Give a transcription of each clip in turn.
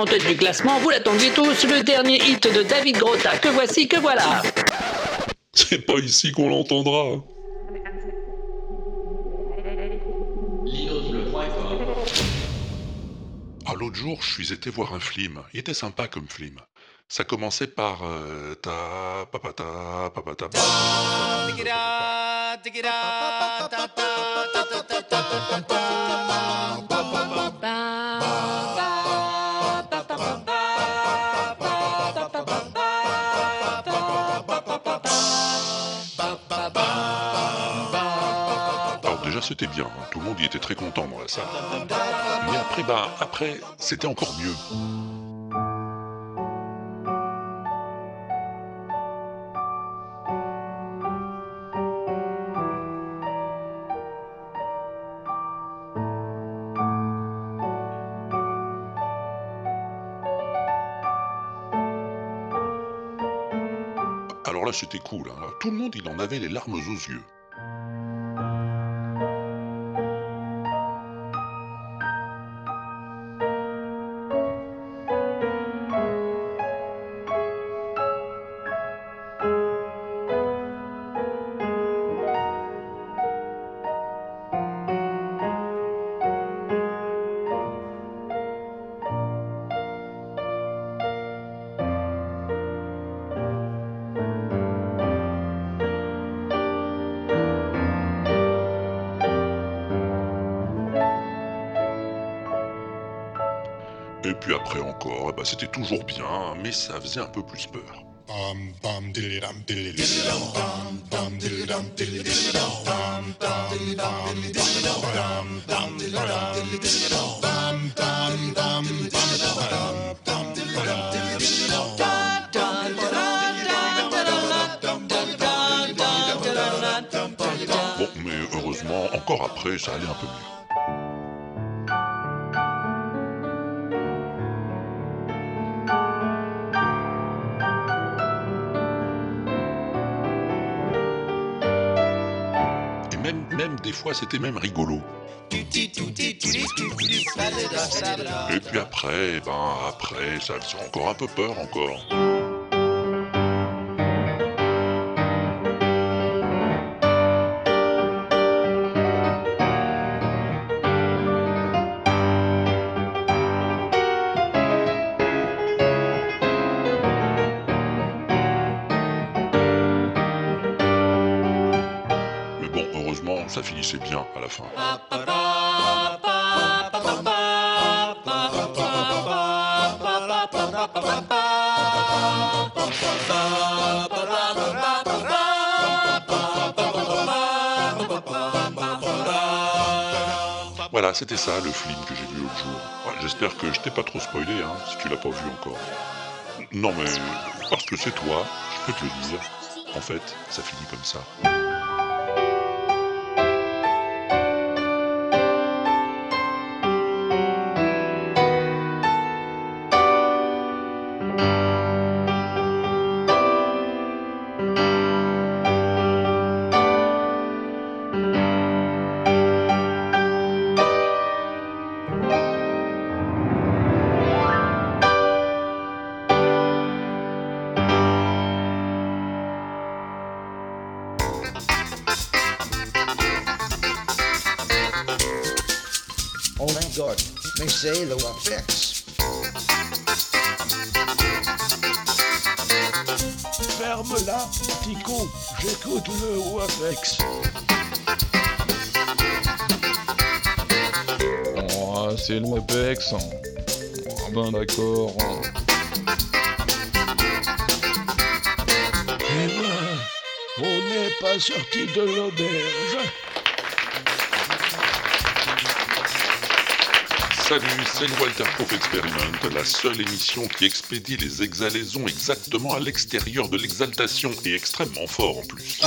en tête du classement, vous l'attendiez tous, le dernier hit de David Grotta. Que voici, que voilà. C'est pas ici qu'on l'entendra. Ah, l'autre jour, je suis été voir un film. Il était sympa comme film. Ça commençait par euh, ta papata papata. Alors c'était bien, hein. tout le monde y était très content dans la salle. Mais après, bah, après, c'était encore mieux. Alors là, c'était cool. hein. Tout le monde, il en avait les larmes aux yeux. Ben, c'était toujours bien, mais ça faisait un peu plus peur. Bon, mais heureusement, encore après, ça allait un peu mieux. Des fois, c'était même rigolo. Et puis après, ben après, ça faisait encore un peu peur encore. Voilà, c'était ça le film que j'ai vu l'autre jour. J'espère que je t'ai pas trop spoilé, hein, si tu l'as pas vu encore. Non mais, parce que c'est toi, je peux te le dire. En fait, ça finit comme ça. WAPEX. Ah ben d'accord. Eh ben, on n'est pas sorti de l'auberge. Salut, c'est le Walter Proof Experiment, la seule émission qui expédie les exhalaisons exactement à l'extérieur de l'exaltation et extrêmement fort en plus.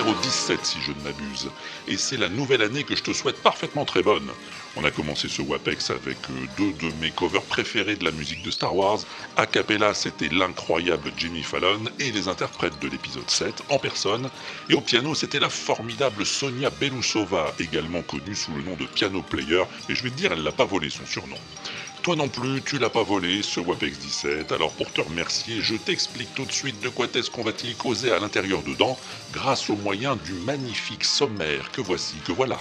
Numéro 17 si je ne m'abuse. Et c'est la nouvelle année que je te souhaite parfaitement très bonne. On a commencé ce WAPEX avec euh, deux de mes covers préférés de la musique de Star Wars. A cappella, c'était l'incroyable Jimmy Fallon et les interprètes de l'épisode 7 en personne. Et au piano, c'était la formidable Sonia Belousova, également connue sous le nom de Piano Player. Et je vais te dire, elle l'a pas volé son surnom. Toi non plus, tu l'as pas volé, ce WAPEX 17. Alors pour te remercier, je t'explique tout de suite de quoi est-ce qu'on va-t-il causer à l'intérieur dedans, grâce au moyen du magnifique sommaire que voici, que voilà.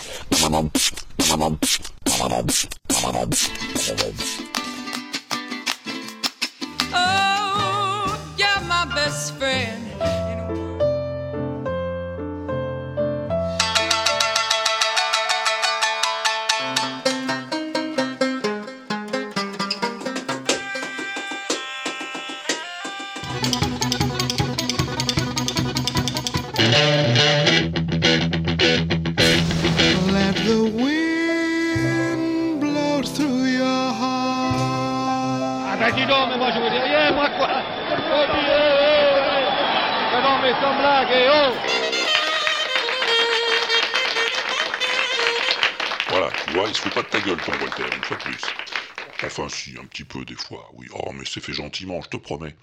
Oh, my best friend. Oh Voilà, tu vois, il se fout pas de ta gueule, ton Walter, une fois de plus. Enfin, si, un petit peu des fois, oui. Oh, mais c'est fait gentiment, je te promets.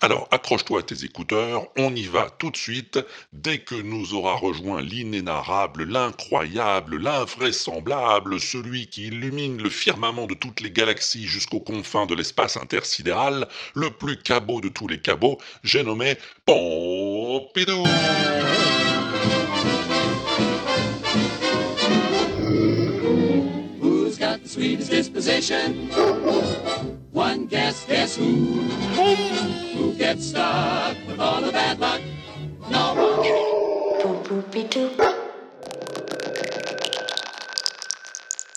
Alors, accroche-toi à tes écouteurs, on y va tout de suite, dès que nous aura rejoint l'inénarrable, l'incroyable, l'invraisemblable, celui qui illumine le firmament de toutes les galaxies jusqu'aux confins de l'espace intersidéral, le plus cabot de tous les cabots, j'ai nommé Pompidou.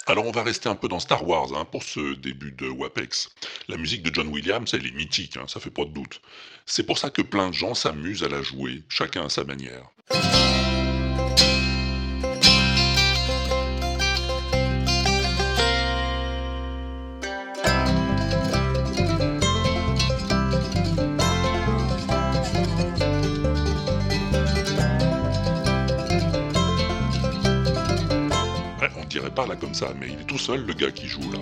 Alors on va rester un peu dans Star Wars hein, pour ce début de WAPEX. La musique de John Williams, elle est mythique, hein, ça fait pas de doute. C'est pour ça que plein de gens s'amusent à la jouer, chacun à sa manière. Comme ça, mais il est tout seul le gars qui joue là.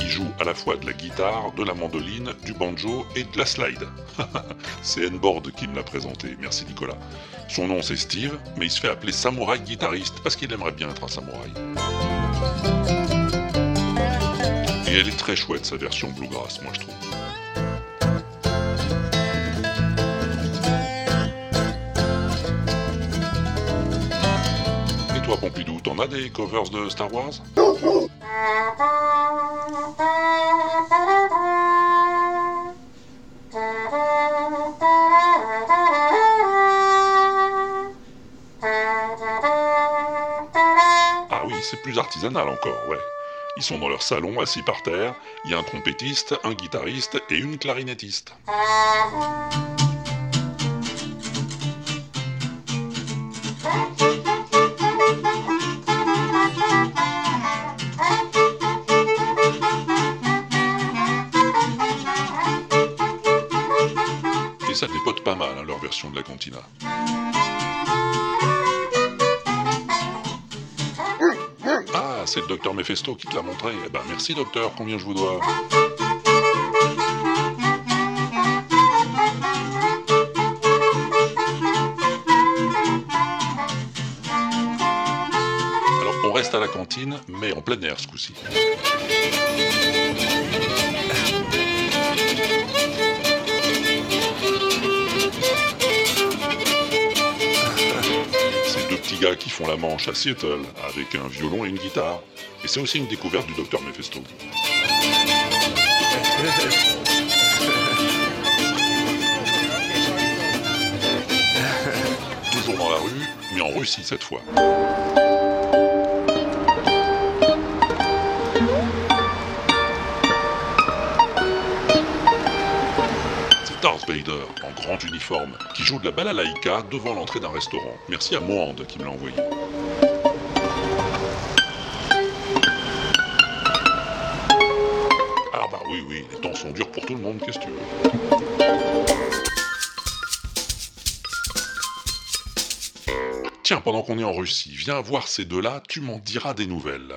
Il joue à la fois de la guitare, de la mandoline, du banjo et de la slide. c'est N-Board qui me l'a présenté, merci Nicolas. Son nom c'est Steve, mais il se fait appeler samouraï guitariste parce qu'il aimerait bien être un samouraï. Et elle est très chouette sa version bluegrass, moi je trouve. Et toi Pompidou, t'en as des covers de Star Wars? Ah oui, c'est plus artisanal encore, ouais. Ils sont dans leur salon, assis par terre. Il y a un trompettiste, un guitariste et une clarinettiste. Et ça dépote pas mal, hein, leur version de la cantina. C'est le docteur Mephisto qui te l'a montré. Eh ben merci docteur, combien je vous dois? Alors on reste à la cantine, mais en plein air ce coup-ci. Petits gars qui font la manche à Seattle avec un violon et une guitare. Et c'est aussi une découverte du docteur Mephisto. Toujours dans la rue, mais en Russie cette fois. C'est Darth Vader, uniforme, qui joue de la balle balalaïka devant l'entrée d'un restaurant. Merci à Mohand qui me l'a envoyé. Ah bah oui, oui, les temps sont durs pour tout le monde, qu'est-ce que tu veux? Tiens, pendant qu'on est en Russie, viens voir ces deux-là, tu m'en diras des nouvelles.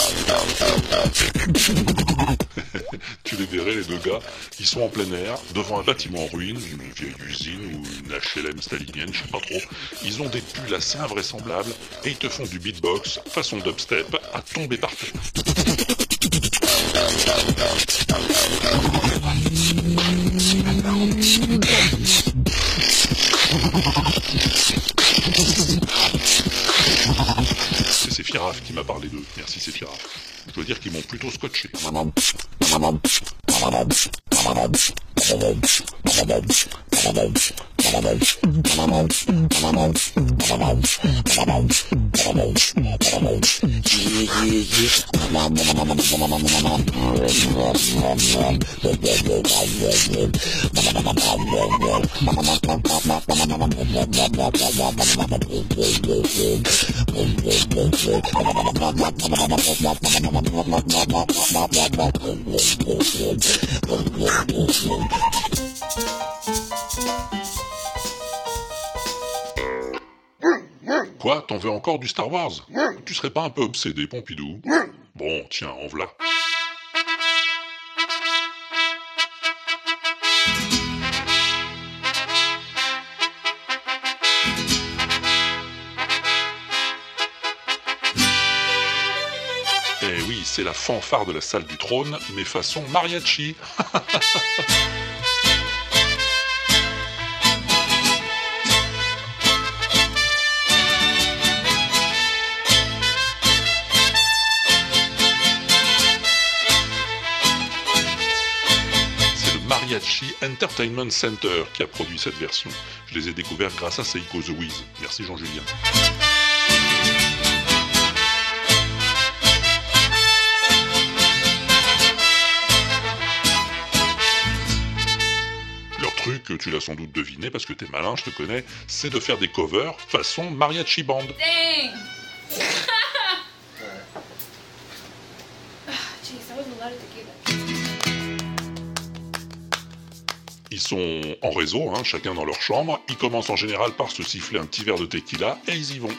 Tu les verrais, les deux gars, ils sont en plein air, devant un bâtiment en ruine, une vieille usine ou une HLM stalinienne, je sais pas trop. Ils ont des pulls assez invraisemblables et ils te font du beatbox, façon dubstep, à tomber par terre. Firaf qui m'a parlé d'eux. Merci, c'est Firaf. Je dois dire qu'ils m'ont plutôt scotché. Yeah, yeah, yeah. Quoi T'en veux encore du Star Wars? Tu serais pas un peu obsédé, Pompidou? Bon, tiens, en voilà. C'est la fanfare de la salle du trône, mais façon mariachi. C'est le Mariachi Entertainment Center qui a produit cette version. Je les ai découverts grâce à Seiko The Wiz. Merci Jean-Julien. Truc, tu l'as sans doute deviné parce que t'es malin, je te connais, c'est de faire des covers façon mariachi band. Dang. That. Ils sont en réseau, hein, chacun dans leur chambre. Ils commencent en général par se siffler un petit verre de tequila et ils y vont.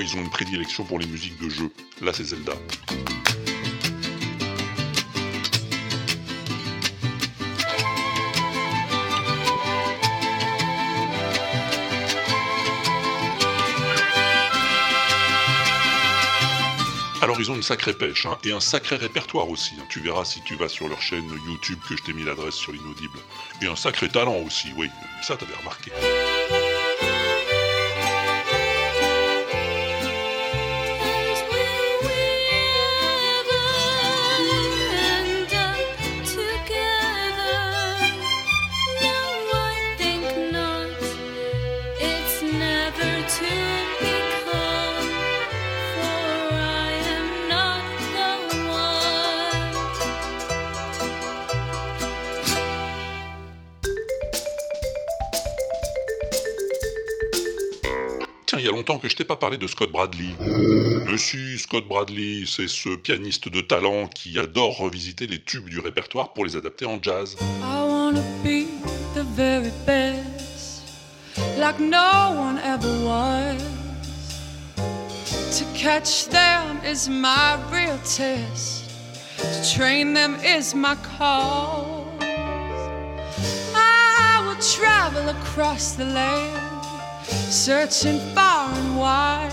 Ils ont une prédilection pour les musiques de jeu. Là, c'est Zelda. Alors ils ont une sacrée pêche, hein, et un sacré répertoire aussi. hein. Tu verras si tu vas sur leur chaîne YouTube que je t'ai mis l'adresse sur l'inaudible. Et un sacré talent aussi, oui, ça t'avais remarqué. Longtemps que je t'ai pas parlé de Scott Bradley. Si, Scott Bradley, c'est ce pianiste de talent qui adore revisiter les tubes du répertoire pour les adapter en jazz. I wanna be the very best, like no one ever was. To catch them is my real test. To train them is my cause. I will travel across the land, searching far and wide.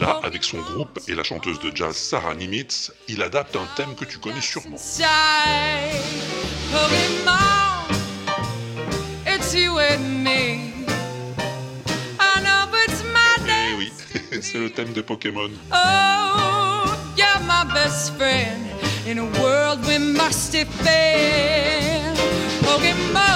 Là, avec son groupe et la chanteuse de jazz Sarah Nimitz, il adapte un thème que tu connais sûrement. inside. Pokemon, it's you and me. I know it's my Eh oui, c'est le thème de Pokémon. Oh, my best friend. In a world we must defend. Pokemon,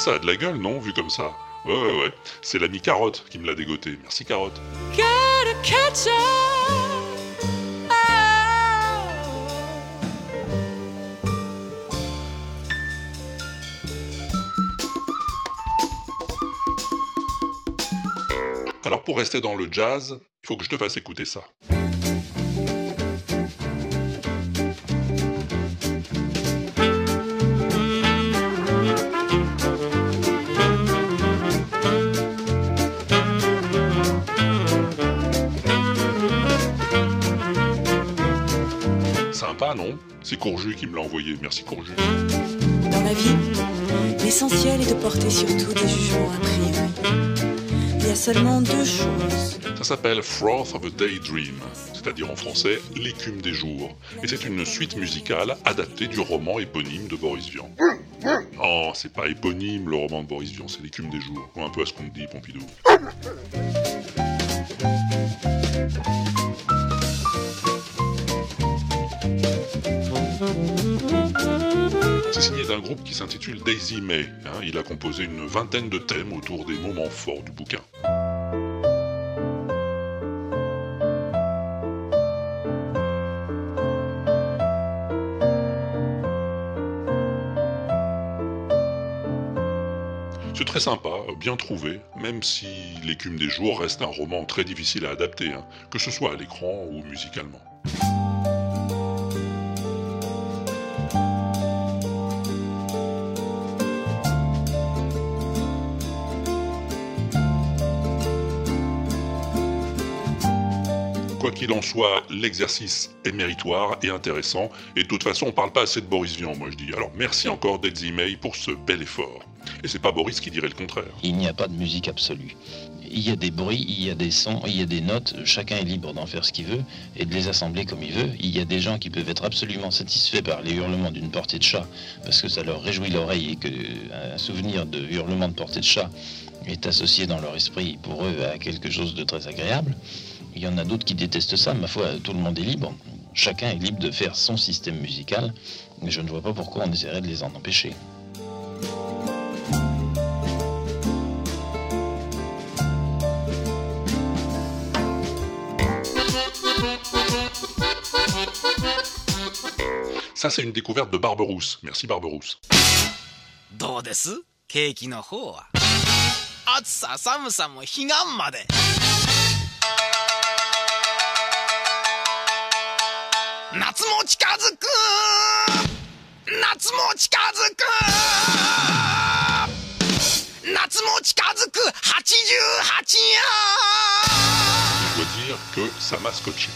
ça a de la gueule, non, vu comme ça Ouais, ouais, ouais. C'est l'ami Carotte qui me l'a dégoté. Merci Carotte. Alors pour rester dans le jazz, il faut que je te fasse écouter ça. Non C'est Courju qui me l'a envoyé. Merci Courju. Dans la vie, l'essentiel est de porter surtout des jugements a priori. Il y a seulement deux choses. Ça s'appelle Froth of a Daydream, c'est-à-dire en français l'écume des jours. Et c'est une suite musicale adaptée du roman éponyme de Boris Vian. Non, c'est pas éponyme le roman de Boris Vian, c'est l'écume des jours. Ou un peu à ce qu'on dit, Pompidou. D'un groupe qui s'intitule Daisy May. hein. il a composé une vingtaine de thèmes autour des moments forts du bouquin. C'est très sympa, bien trouvé, même si L'écume des jours reste un roman très difficile à adapter, hein, que ce soit à l'écran ou musicalement. Qu'il en soit, l'exercice est méritoire et intéressant, et de toute façon, on parle pas assez de Boris Vian, moi je dis. Alors merci encore Dead May pour ce bel effort. Et c'est pas Boris qui dirait le contraire. Il n'y a pas de musique absolue. Il y a des bruits, il y a des sons, il y a des notes. Chacun est libre d'en faire ce qu'il veut et de les assembler comme il veut. Il y a des gens qui peuvent être absolument satisfaits par les hurlements d'une portée de chat parce que ça leur réjouit l'oreille et que un souvenir de hurlement de portée de chat est associé dans leur esprit pour eux à quelque chose de très agréable. Il y en a d'autres qui détestent ça. Ma foi, tout le monde est libre. Chacun est libre de faire son système musical. Mais je ne vois pas pourquoi on essaierait de les en empêcher. Ça, c'est une découverte de Barberousse. Merci Barberousse. どうですケーキの方は暑さ寒さも彼岸まで 夏も近づく夏も近づく夏も近づく88夜 Je dois dire que ça m'a scotché.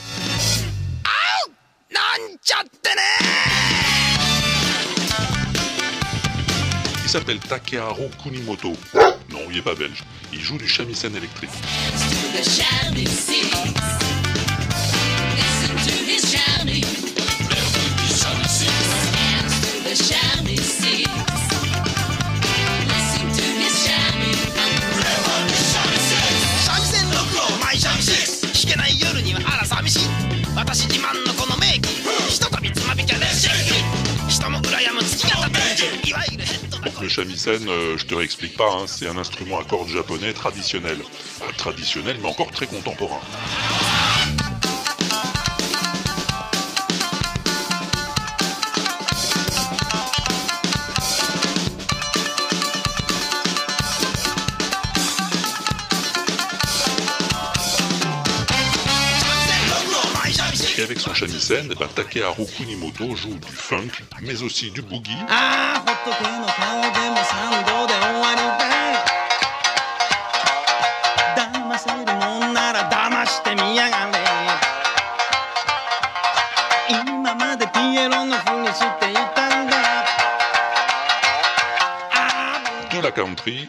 なんちゃってね Il s'appelle Takeharu Kunimoto. Non, il est pas belge. Il joue du shamisen électrique. Donc le shamisen, euh, je te réexplique pas, hein, c'est un instrument à cordes japonais traditionnel. Euh, traditionnel, mais encore très contemporain. Et avec son shamisen, eh ben, Takeharu Kunimoto joue du funk, mais aussi du boogie, ああ仏の顔でも賛同で終わりだ騙せるもんなら騙し avec son shamisen, bah, Takeharu Kunimoto joue du funk, mais aussi du boogie. Ah, De la country.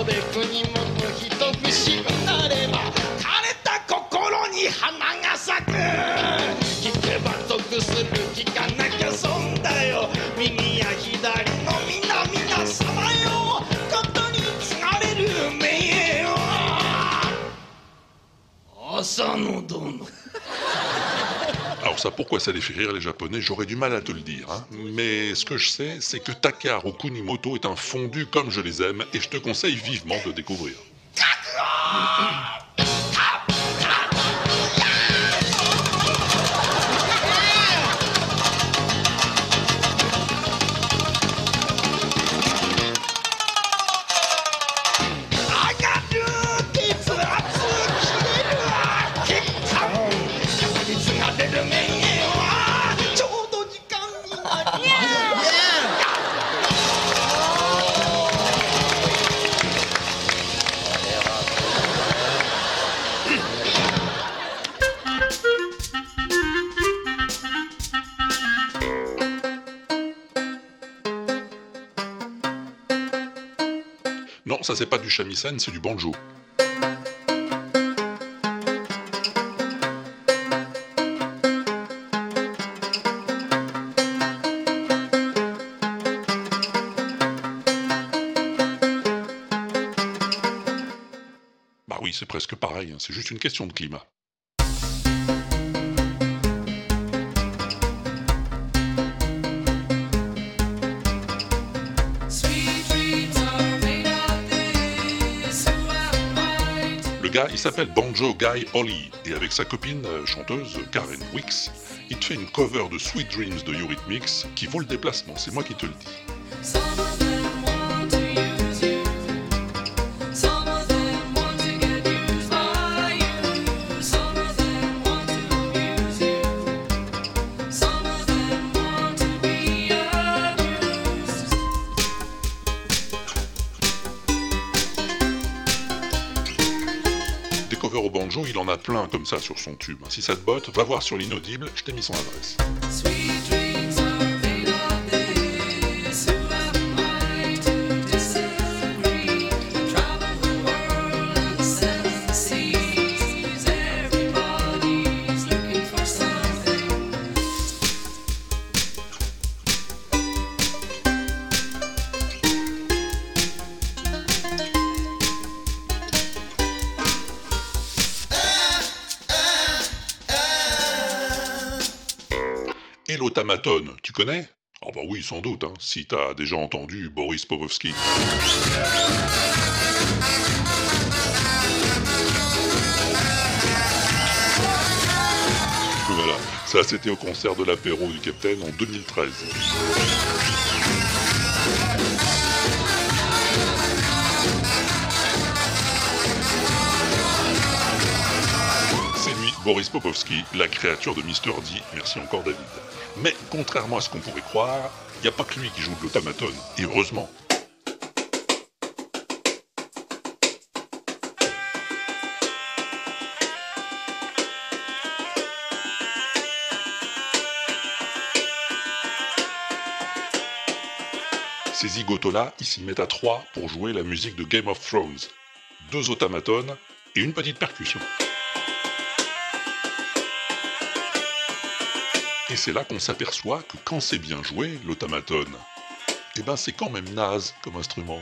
Alors ça, pourquoi ça les fait rire les Japonais? J'aurais du mal à te le dire. Hein. Mais ce que je sais, c'est que Takaru Kunimoto est un fondu comme je les aime, et je te conseille vivement de le découvrir. Ça c'est pas du shamisen, c'est du banjo. Bah oui, c'est presque pareil, hein, c'est juste une question de climat. Il s'appelle Banjo Guy Holly, et avec sa copine euh, chanteuse Karen Wicks, il te fait une cover de Sweet Dreams de Eurythmics qui vaut le déplacement, c'est moi qui te le dis. En a plein comme ça sur son tube. Si ça te botte, va voir sur l'inaudible, je t'ai mis son adresse. Tu connais? Ah bah oui, sans doute, hein, si t'as déjà entendu Boris Povovsky. Voilà, ça c'était au concert de l'apéro du Capitaine en 2013. C'est lui, Boris Popovski, la créature de Mr. D. Merci encore David. Mais contrairement à ce qu'on pourrait croire, il n'y a pas que lui qui joue de l'automatone, et heureusement. Ces zigotos-là, ils s'y mettent à trois pour jouer la musique de Game of Thrones. Deux automatones et une petite percussion. Et c'est là qu'on s'aperçoit que quand c'est bien joué, l'automatone, eh ben c'est quand même naze comme instrument.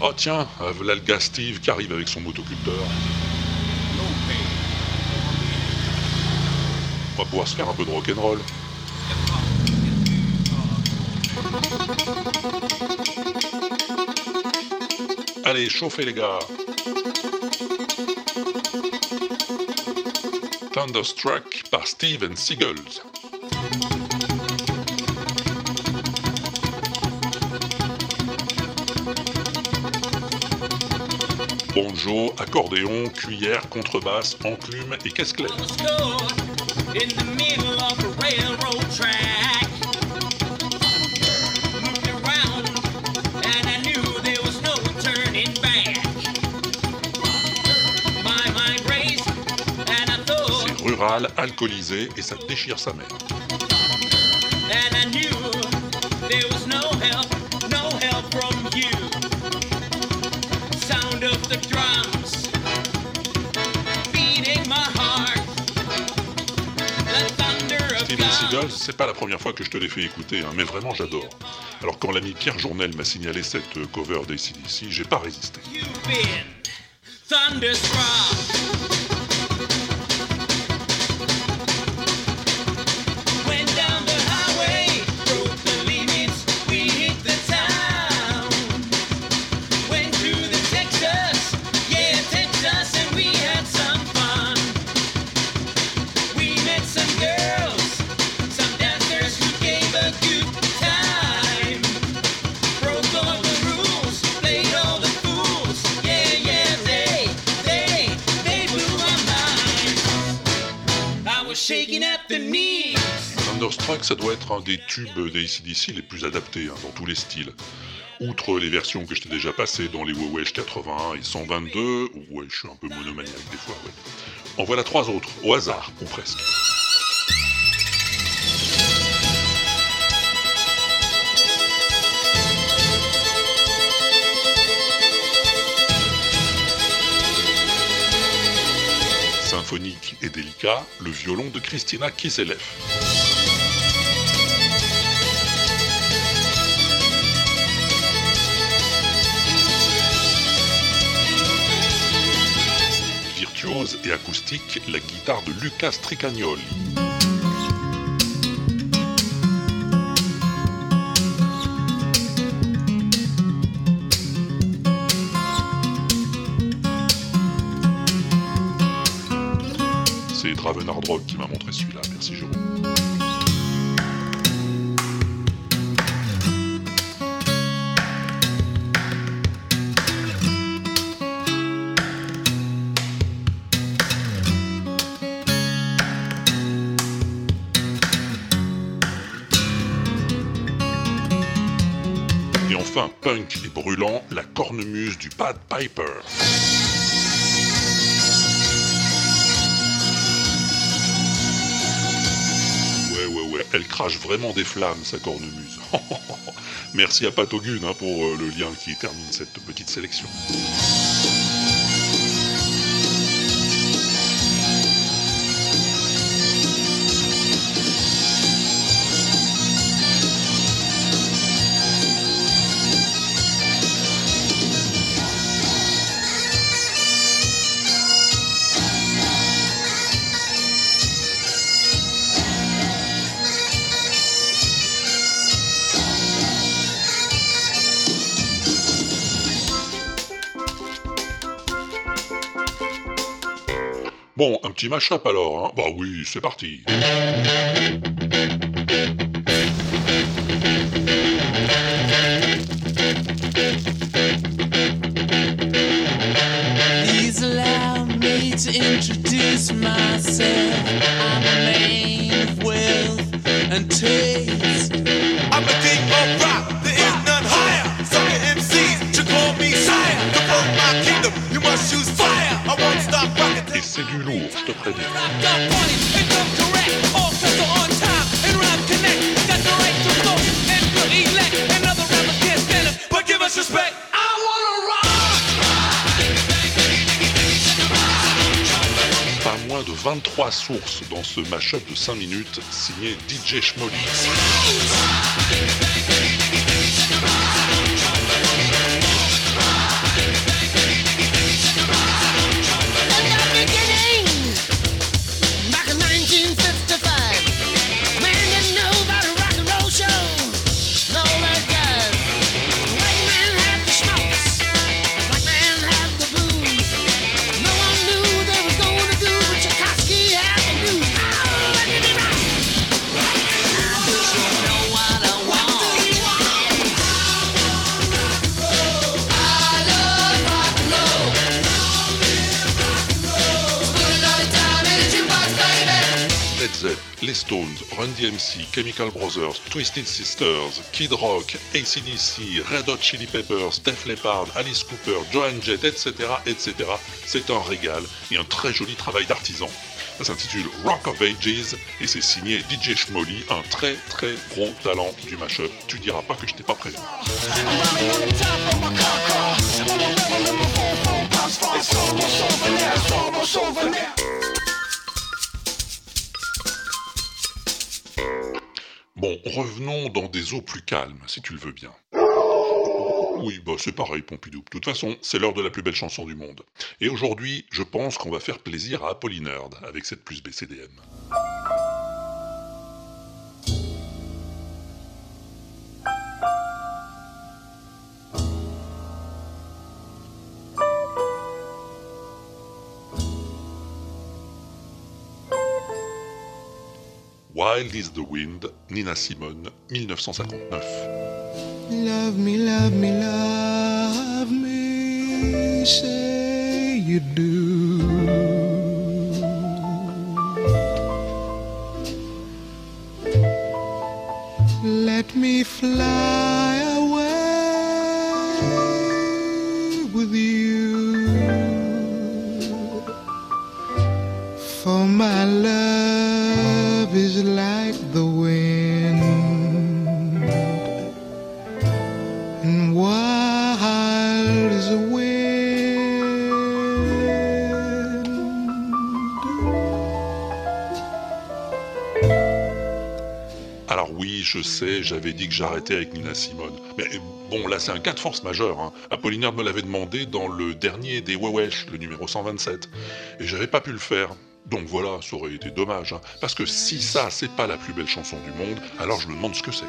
Oh tiens, euh, voilà Steve qui arrive avec son motoculteur. On va pouvoir se faire un peu de rock'n'roll. Chauffez les gars. Thunderstruck par Steven Seagulls. Bonjour, accordéon, cuillère, contrebasse, enclume et caisse claire. in the. Rural, alcoolisé et ça déchire sa mère. Steven. Seagal, c'est pas la première fois que je te l'ai fait écouter, hein, mais vraiment j'adore. Alors quand l'ami Pierre Journel m'a signalé cette euh, cover d'ACDC, j'ai pas résisté. You've been un des tubes d'ACDC les plus adaptés hein, dans tous les styles. Outre les versions que je t'ai déjà passées dans les Wewesh 81 et 122, ouais, je suis un peu monomaniaque des fois, ouais. En voilà trois autres, au hasard, ou presque. Symphonique et délicat, le violon de Christina Kiselev. Et acoustique, la guitare de Lucas Tricagnoli. C'est Draven Hardrock qui m'a montré celui-là, merci Jérôme. Punk et brûlant, la cornemuse du Pad Piper. Ouais, ouais, ouais, elle crache vraiment des flammes, sa cornemuse. Merci à Patogune hein, pour euh, le lien qui termine cette petite sélection. Bon, un petit mash-up alors, hein Bah oui, c'est parti. Please allow me to introduce myself. I'm a man of wealth and taste. Pas moins de 23 sources dans ce mash-up de 5 minutes signé DJ Schmolly. Run DMC, Chemical Brothers, Twisted Sisters, Kid Rock, ACDC, Red Hot Chili Peppers, Def Leppard, Alice Cooper, Joan Jett, etc., etc. C'est un régal et un très joli travail d'artisan. Ça s'intitule Rock of Ages et c'est signé DJ Schmolly, un très très gros talent du mashup. Tu diras pas que je t'ai pas prévenu. Bon, revenons dans des eaux plus calmes, si tu le veux bien. Oui, bah c'est pareil, Pompidou. De toute façon, c'est l'heure de la plus belle chanson du monde. Et aujourd'hui, je pense qu'on va faire plaisir à Apollinerd avec cette plus BCDM. Wild is the Wind, Nina Simone, 1959. Love me, love me, love me, say you do. Let me fly je sais, j'avais dit que j'arrêtais avec Nina Simone. Mais bon, là c'est un cas de force majeure. Hein. Apollinaire me l'avait demandé dans le dernier des Wewesh, le numéro 127. Et j'avais pas pu le faire. Donc voilà, ça aurait été dommage. hein. Parce que si ça, c'est pas la plus belle chanson du monde, alors je me demande ce que c'est.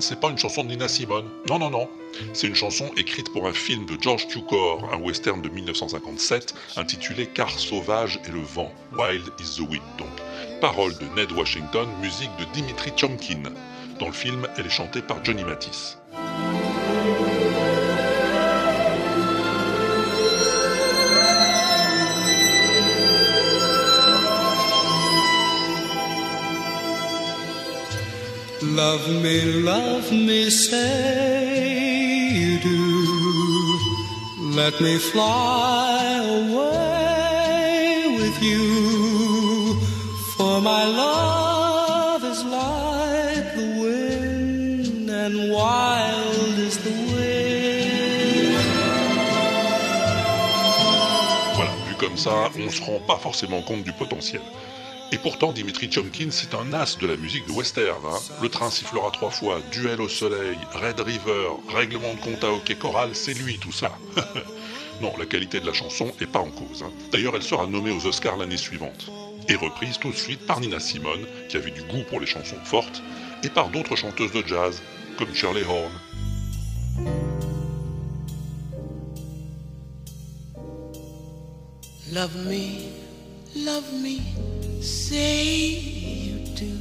C'est pas une chanson de Nina Simone. Non, non, non. C'est une chanson écrite pour un film de George Cukor, un western de 1957, intitulé Car sauvage et le vent. Wild is the Wind, donc. Paroles de Ned Washington, musique de Dimitri Chomkin. Dans le film, elle est chantée par Johnny Mathis. Love me, love me, say you do. Let me fly away with you. For my love is like the wind, and wild is the wind. Voilà, vu comme ça, on se rend pas forcément compte du potentiel. Et pourtant, Dimitri Chomkin, c'est un as de la musique de western. hein. Le train sifflera trois fois, Duel au soleil, Red River, Règlement de compte à hockey choral, c'est lui tout ça. non, la qualité de la chanson est pas en cause. hein. D'ailleurs, elle sera nommée aux Oscars l'année suivante. Et reprise tout de suite par Nina Simone, qui avait du goût pour les chansons fortes, et par d'autres chanteuses de jazz, comme Shirley Horn. Love me, love me, say you do.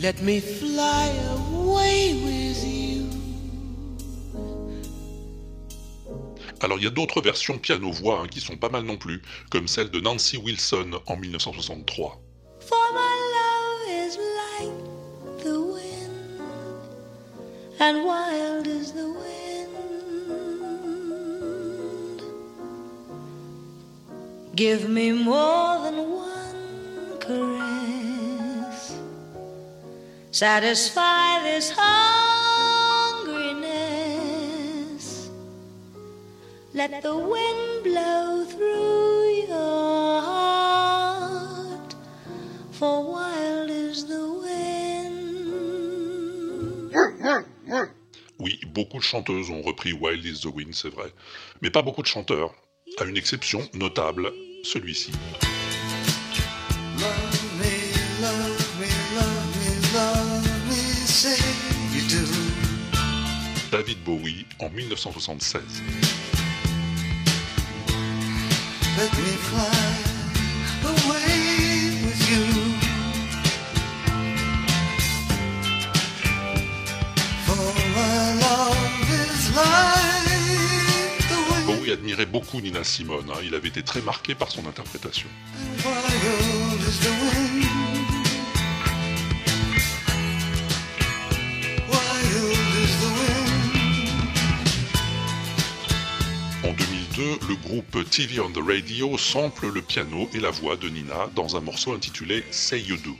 Let me fly away with you. Alors il y a d'autres versions piano-voix hein, qui sont pas mal non plus, comme celle de Nancy Wilson en 1963. For my and wild is the wind. Give me more than one caress. Satisfy this hungriness. Let the wind blow through your heart, for wild is the wind. Oui, beaucoup de chanteuses ont repris Wild is the Wind, c'est vrai. Mais pas beaucoup de chanteurs. À une exception notable, celui-ci. David Bowie en 1976. Let me fly away beaucoup Nina Simone, hein. il avait été très marqué par son interprétation. En 2002, le groupe TV on the Radio sample le piano et la voix de Nina dans un morceau intitulé Say You Do.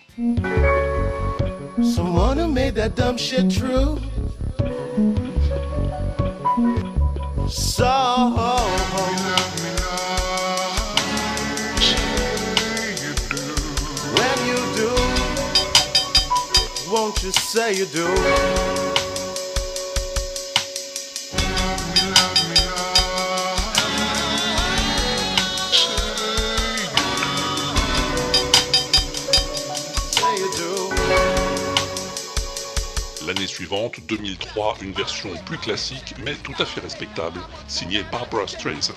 So. When you do, won't you say you do? Suivante, 2003, une version plus classique mais tout à fait respectable, signée Barbara Streisand.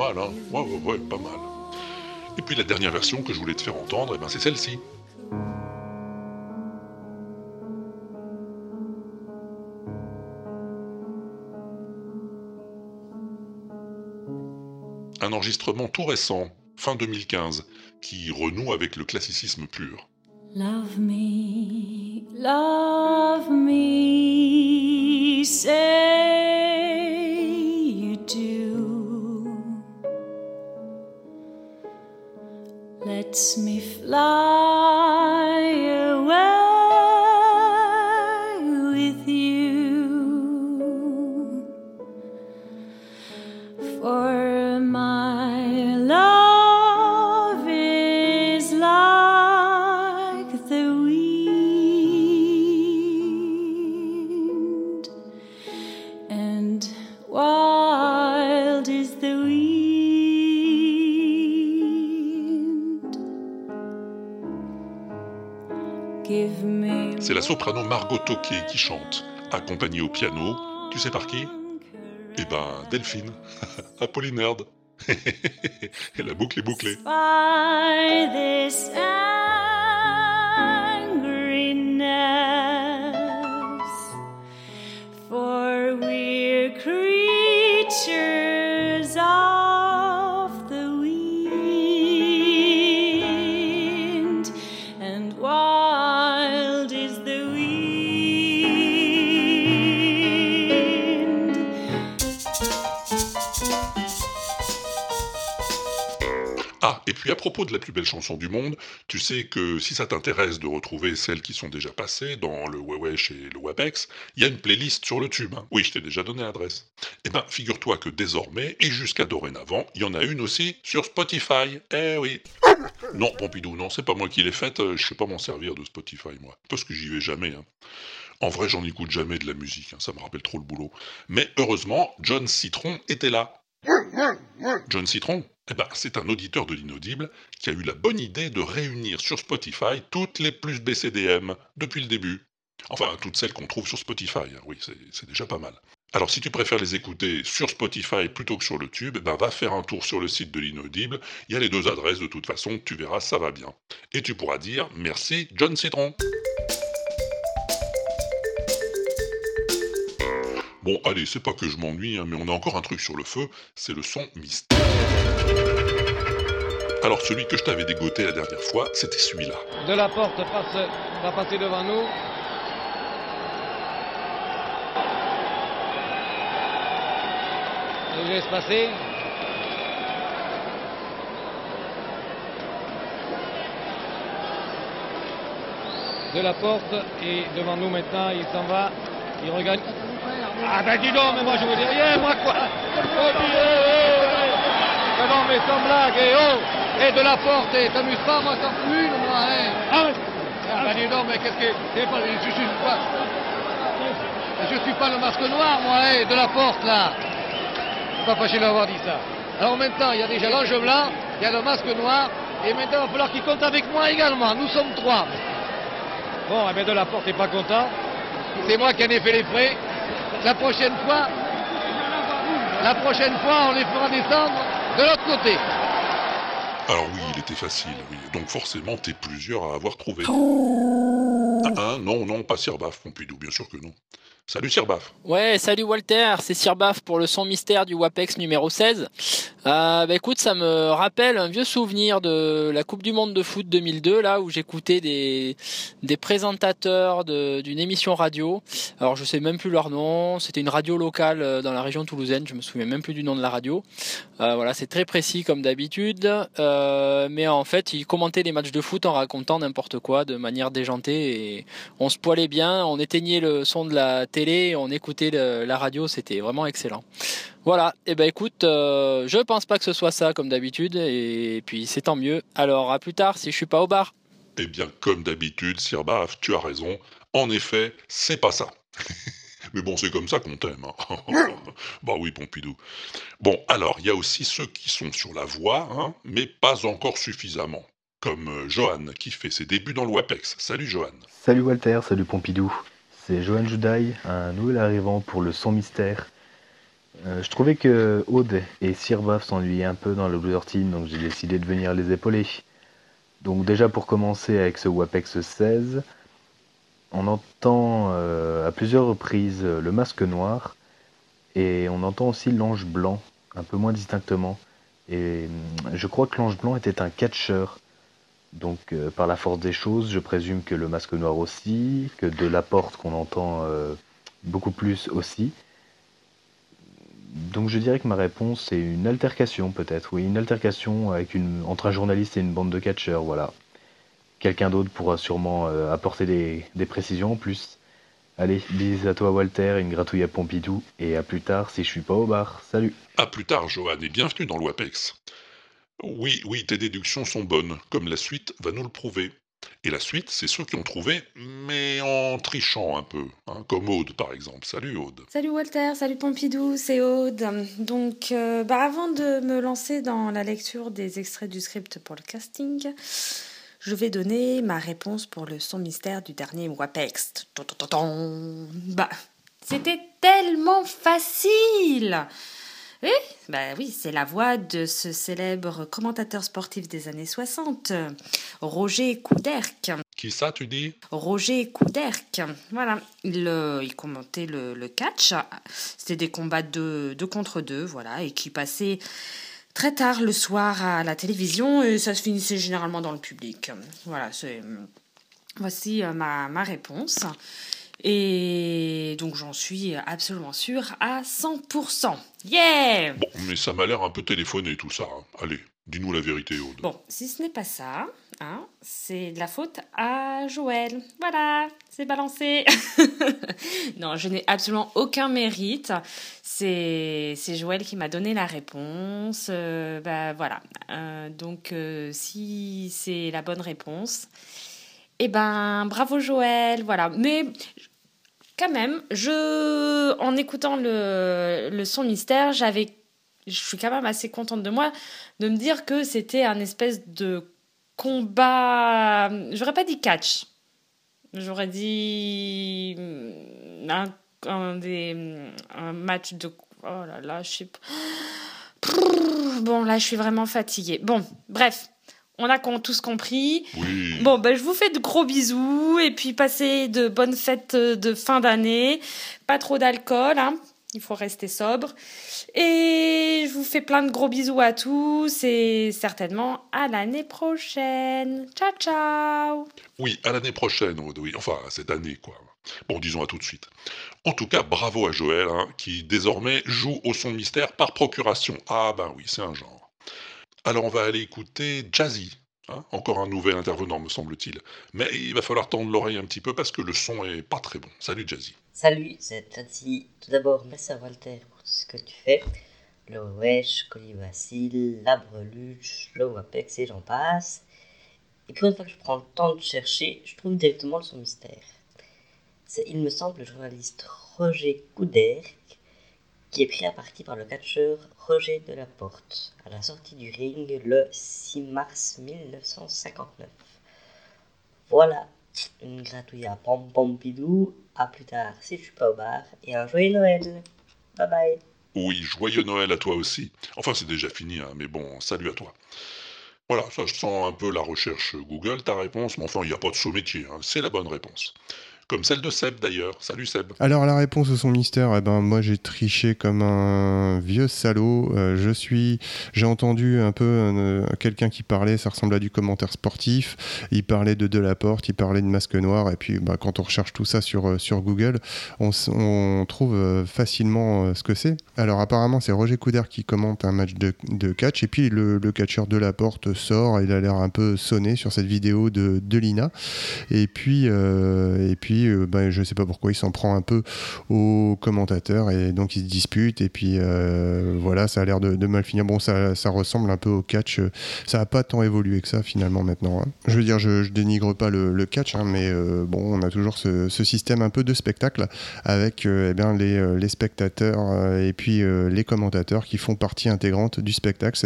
Ouais, ouais, ouais, pas mal. Et puis la dernière version que je voulais te faire entendre, eh ben, c'est celle-ci. Un enregistrement tout récent, fin 2015, qui renoue avec le classicisme pur. Love me, love me, Let me fly soprano Margot Toquet qui chante, accompagnée au piano, tu sais par qui? Eh ben, Delphine, Apollinaire. Et la boucle est bouclée. Puis à propos de la plus belle chanson du monde, tu sais que si ça t'intéresse de retrouver celles qui sont déjà passées dans le Wewesh et le Wapex, il y a une playlist sur le tube. hein. Oui, je t'ai déjà donné l'adresse. Eh ben, figure-toi que désormais, et jusqu'à dorénavant, il y en a une aussi sur Spotify. Eh oui. Non, Pompidou, non, c'est pas moi qui l'ai faite, euh, je sais pas m'en servir de Spotify, moi. Parce que j'y vais jamais. hein. En vrai, j'en écoute jamais de la musique, hein, ça me rappelle trop le boulot. Mais heureusement, John Citron était là. John Citron? Eh ben, c'est un auditeur de l'inaudible qui a eu la bonne idée de réunir sur Spotify toutes les plus BCDM depuis le début. Enfin, toutes celles qu'on trouve sur Spotify, hein, oui, c'est déjà pas mal. Alors si tu préfères les écouter sur Spotify plutôt que sur le tube, ben va faire un tour sur le site de l'inaudible, il y a les deux adresses de toute façon, tu verras, ça va bien. Et tu pourras dire merci John Citron. Bon, allez, c'est pas que je m'ennuie, hein, mais on a encore un truc sur le feu, c'est le son mystère. Alors celui que je t'avais dégoté la dernière fois, c'était celui-là. De la porte passe, va passer devant nous. Je laisse passer. De la porte et devant nous maintenant, il s'en va. Il regagne. Ah ben dis donc, mais moi je vous dis rien, moi quoi Oh, dis. Mais non, mais sans blague, et oh Et de la porte, et t'amuses pas, moi t'en fous une, moi, hein Ah Ah ben dis donc, mais qu'est-ce que... pas, je suis pas... Je suis pas le masque noir, moi, hein, de la porte, là Je suis pas fâché d'avoir dit ça. Alors maintenant, il y a déjà l'ange blanc, il y a le masque noir, et maintenant il va falloir qu'il compte avec moi également, nous sommes trois. Bon, eh ben de la porte est pas content. C'est moi qui en ai fait les frais. La prochaine fois, la prochaine fois, on les fera descendre de l'autre côté. Alors oui, il était facile, oui. Donc forcément, t'es plusieurs à avoir trouvé. Ah, hein, non, non, pas Sirbaf, Pompidou, bien sûr que non. Salut Sirbaf. Ouais, salut Walter, c'est Sirbaf pour le son mystère du WAPEX numéro 16. Euh, bah écoute, ça me rappelle un vieux souvenir de la Coupe du Monde de foot 2002, là où j'écoutais des, présentateurs d'une émission radio. Alors je sais même plus leur nom, c'était une radio locale euh, dans la région toulousaine, je me souviens même plus du nom de la radio. Euh, voilà, c'est très précis comme d'habitude, euh, mais en fait ils commentaient les matchs de foot en racontant n'importe quoi de manière déjantée et on se poilait bien, on éteignait le son de la télé, et on écoutait la radio, c'était vraiment excellent. Voilà, et ben écoute, euh, je pense pas que ce soit ça comme d'habitude, et puis c'est tant mieux. Alors à plus tard si je suis pas au bar. Eh bien, comme d'habitude, Sirbaf, tu as raison. En effet, c'est pas ça. Mais bon, c'est comme ça qu'on t'aime. hein. bah oui, Pompidou. Bon, alors, il y a aussi ceux qui sont sur la voie, hein, mais pas encore suffisamment. Comme euh, Johan, qui fait ses débuts dans le WAPEX. Salut Johan. Salut Walter, salut Pompidou. C'est Johan Judaï, un nouvel arrivant pour le son mystère. Euh, je trouvais que Aude et Sirbaf s'ennuyaient un peu dans le Blue Team, donc j'ai décidé de venir les épauler. Donc déjà pour commencer avec ce WAPEX 16, on entend euh, à plusieurs reprises euh, le masque noir et on entend aussi l'ange blanc, un peu moins distinctement. Et hum, je crois que l'ange blanc était un catcheur. Donc euh, par la force des choses, je présume que le masque noir aussi, que de la porte qu'on entend euh, beaucoup plus aussi. Donc je dirais que ma réponse c'est une altercation peut-être, oui, une altercation entre un journaliste et une bande de catcheurs, voilà. Quelqu'un d'autre pourra sûrement euh, apporter des, précisions en plus. Allez, bisous à toi Walter, une gratouille à Pompidou, et à plus tard si je suis pas au bar. Salut À plus tard, Johan, et bienvenue dans le WAPEX. Oui, oui, tes déductions sont bonnes, comme la suite va nous le prouver. Et la suite, c'est ceux qui ont trouvé, mais en trichant un peu, hein, comme Aude par exemple. Salut Aude. Salut Walter, salut Pompidou, c'est Aude. Donc, euh, bah, avant de me lancer dans la lecture des extraits du script pour le casting, je vais donner ma réponse pour le son mystère du dernier WAPEX. Bah, c'était tellement facile oui, bah oui, c'est la voix de ce célèbre commentateur sportif des années 60, Roger Couderc. Qui ça, tu dis? Roger Couderc. Voilà, il, euh, il commentait le, le catch. C'était des combats de deux contre deux, voilà, et qui passaient très tard le soir à la télévision et ça se finissait généralement dans le public. Voilà, c'est voici euh, ma, ma réponse. Et donc j'en suis absolument sûre à 100%. Yeah Bon, mais ça m'a l'air un peu téléphoné tout ça. hein. Allez, dis-nous la vérité, Aude. Bon, si ce n'est pas ça, hein, c'est de la faute à Joël. Voilà, c'est balancé. non, je n'ai absolument aucun mérite. C'est c'est Joël qui m'a donné la réponse. Euh, bah voilà. Euh, donc euh, si c'est la bonne réponse, eh ben bravo Joël. Voilà. Mais quand même, je, en écoutant le, son mystère, j'avais, je suis quand même assez contente de moi de me dire que c'était un espèce de combat. J'aurais pas dit catch. J'aurais dit un, un des, un match de... Oh là là, je sais Bon, là, je suis vraiment fatiguée. Bon, bref, on a tous compris. Bon, ben, je vous fais de gros bisous et puis passez de bonnes fêtes de fin d'année. Pas trop d'alcool, hein. Il faut rester sobre. Et je vous fais plein de gros bisous à tous et certainement à l'année prochaine. Ciao, ciao Oui, à l'année prochaine, oui. Enfin, cette année, quoi. Bon, disons à tout de suite. En tout cas, bravo à Joël, hein, qui désormais joue au son mystère par procuration. Ah ben oui, c'est un genre. Alors on va aller écouter Jazzy. hein, encore un nouvel intervenant, me semble-t-il. Mais il va falloir tendre l'oreille un petit peu parce que le son est pas très bon. Salut Jazzy. Salut, c'est Tati. Tout d'abord, merci à Walter pour tout ce que tu fais. Le Wesh, Colibacille, la Breluche, le Wapex et j'en passe. Et puis une fois que je prends le temps de chercher, je trouve directement le son mystère. C'est, il me semble, le journaliste Roger Couder qui est pris à partie par le catcheur Roger Delaporte à la sortie du ring le 6 mars 1959. Voilà, une gratouille à Pom Pompidou. À plus tard si je suis pas au bar et un joyeux Noël. Bye bye. Oui, joyeux Noël à toi aussi. Enfin, c'est déjà fini, hein, mais bon, salut à toi. Voilà, ça je sens un peu la recherche Google, ta réponse, mais enfin, il n'y a pas de saut métier, hein, c'est la bonne réponse. Comme celle de Seb d'ailleurs. Salut Seb. Alors la réponse au son mystère, eh ben moi j'ai triché comme un vieux salaud. Euh, je suis, j'ai entendu un peu euh, quelqu'un qui parlait, ça ressemble à du commentaire sportif. Il parlait de Delaporte, il parlait de Masque Noir, et puis bah, quand on recherche tout ça sur euh, sur Google, on, trouve facilement ce que c'est. Alors apparemment c'est Roger Couder qui commente un match de, de catch, et puis le, le catcheur Delaporte sort, il a l'air un peu sonné sur cette vidéo de, de Lina. Et puis, et puis euh, ben, je sais pas pourquoi il s'en prend un peu aux commentateurs et donc ils se disputent. Et puis euh, voilà, ça a l'air de, mal finir. Bon, ça, ressemble un peu au catch. Ça n'a pas tant évolué que ça finalement maintenant. hein. Je veux dire, je, dénigre pas le, catch, hein, mais euh, bon, on a toujours ce, système un peu de spectacle avec euh, eh bien, les, euh, spectateurs euh, et puis euh, les commentateurs qui font partie intégrante du spectacle.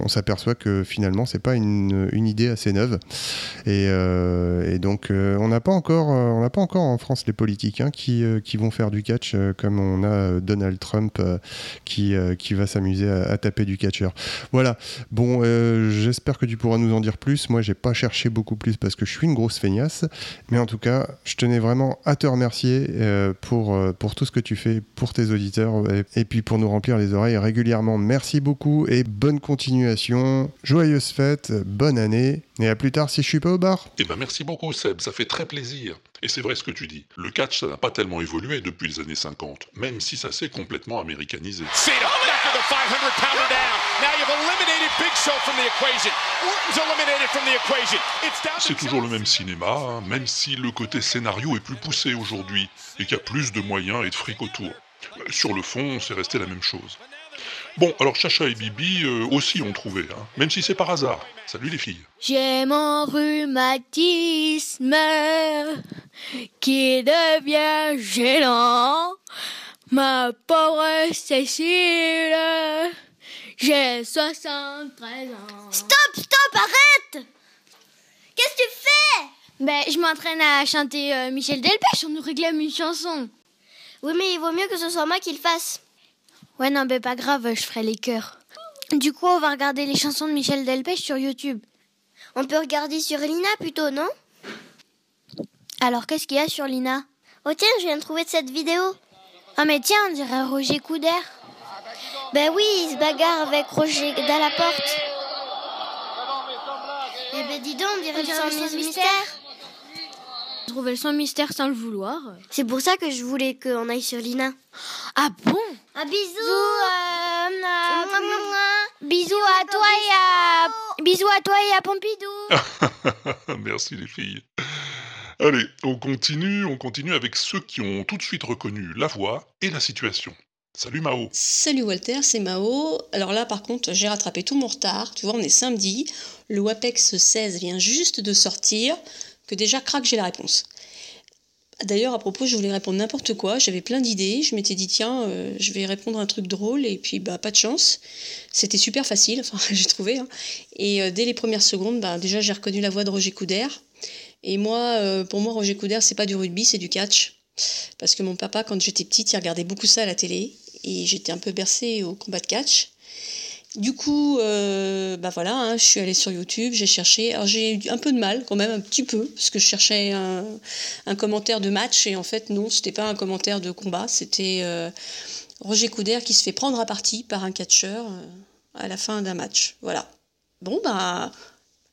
On s'aperçoit que finalement, c'est pas une, idée assez neuve. Et, euh, donc, euh, on n'a pas encore, euh, pas encore en France les politiques qui, euh, qui vont faire du catch euh, comme on a euh, Donald Trump qui, qui va s'amuser à, taper du catcheur. Voilà. Bon, j'espère que tu pourras nous en dire plus. Moi, j'ai pas cherché beaucoup plus parce que je suis une grosse feignasse. Mais en tout cas, je tenais vraiment à te remercier pour, pour tout ce que tu fais pour tes auditeurs et, et puis pour nous remplir les oreilles régulièrement. Merci beaucoup et bonne continuation. Joyeuses fêtes, bonne année et à plus tard si je suis pas au bar. Eh ben merci beaucoup Seb, ça fait très plaisir. Et c'est vrai ce que tu dis. Le catch, ça n'a pas tellement évolué depuis les années 50, même si ça s'est complètement américanisé. Cena after the 500 pounder down. Now you've eliminated Big Show from the equation. Orton's eliminated from the equation? It's down C'est toujours le même cinéma, hein, même si le côté scénario est plus poussé aujourd'hui et qu'il y a plus de moyens et de fric autour. Euh, Sur le fond, c'est resté la même chose. Bon, alors Chacha et Bibi euh, aussi ont trouvé, hein, même si c'est par hasard. Salut les filles. J'ai mon rhumatisme qui devient gênant. Ma pauvre Cécile, j'ai 73 ans. Stop, stop, arrête Qu'est-ce que tu fais? Ben, je m'entraîne à chanter euh, Michel Delpech, on nous réclame une chanson. Oui, mais il vaut mieux que ce soit moi qui le fasse. Ouais, non, ben pas grave, je ferai les chœurs. Du coup, on va regarder les chansons de Michel Delpech sur YouTube. On peut regarder sur Lina plutôt, non? Alors, qu'est-ce qu'il y a sur Lina? Oh tiens, je viens de trouver cette vidéo. Ah, mais tiens, on dirait Roger Couder. Ben oui, il se bagarre avec Roger Dalaporte. Eh ben dis donc, on dirait le mystère. Le son mystère sans le vouloir. C'est pour ça que je voulais qu'on aille sur Lina. Ah bon? Un bisou euh, à... Bisous à toi et à... Bisous à toi et à Pompidou. Merci les filles. Allez, on continue, on continue avec ceux qui ont tout de suite reconnu la voix et la situation. Salut Mao. Salut Walter, c'est Mao. Alors là, par contre, j'ai rattrapé tout mon retard. Tu vois, on est samedi. Le WAPEX 16 vient juste de sortir. Que déjà, craque, j'ai la réponse. D'ailleurs, à propos, je voulais répondre n'importe quoi. J'avais plein d'idées. Je m'étais dit, tiens, euh, je vais répondre un truc drôle. Et puis, bah, pas de chance. C'était super facile. J'ai trouvé. hein. Et euh, dès les premières secondes, bah, déjà, j'ai reconnu la voix de Roger Couder. Et moi, euh, pour moi, Roger Coudert, c'est pas du rugby, c'est du catch. Parce que mon papa, quand j'étais petite, il regardait beaucoup ça à la télé. Et j'étais un peu bercée au combat de catch. Du coup, euh, bah voilà, hein, je suis allée sur YouTube, j'ai cherché. Alors j'ai eu un peu de mal quand même, un petit peu, parce que je cherchais un, commentaire de match et en fait non, c'était pas un commentaire de combat, c'était euh, Roger Coudert qui se fait prendre à partie par un catcheur euh, à la fin d'un match. Voilà. Bon bah,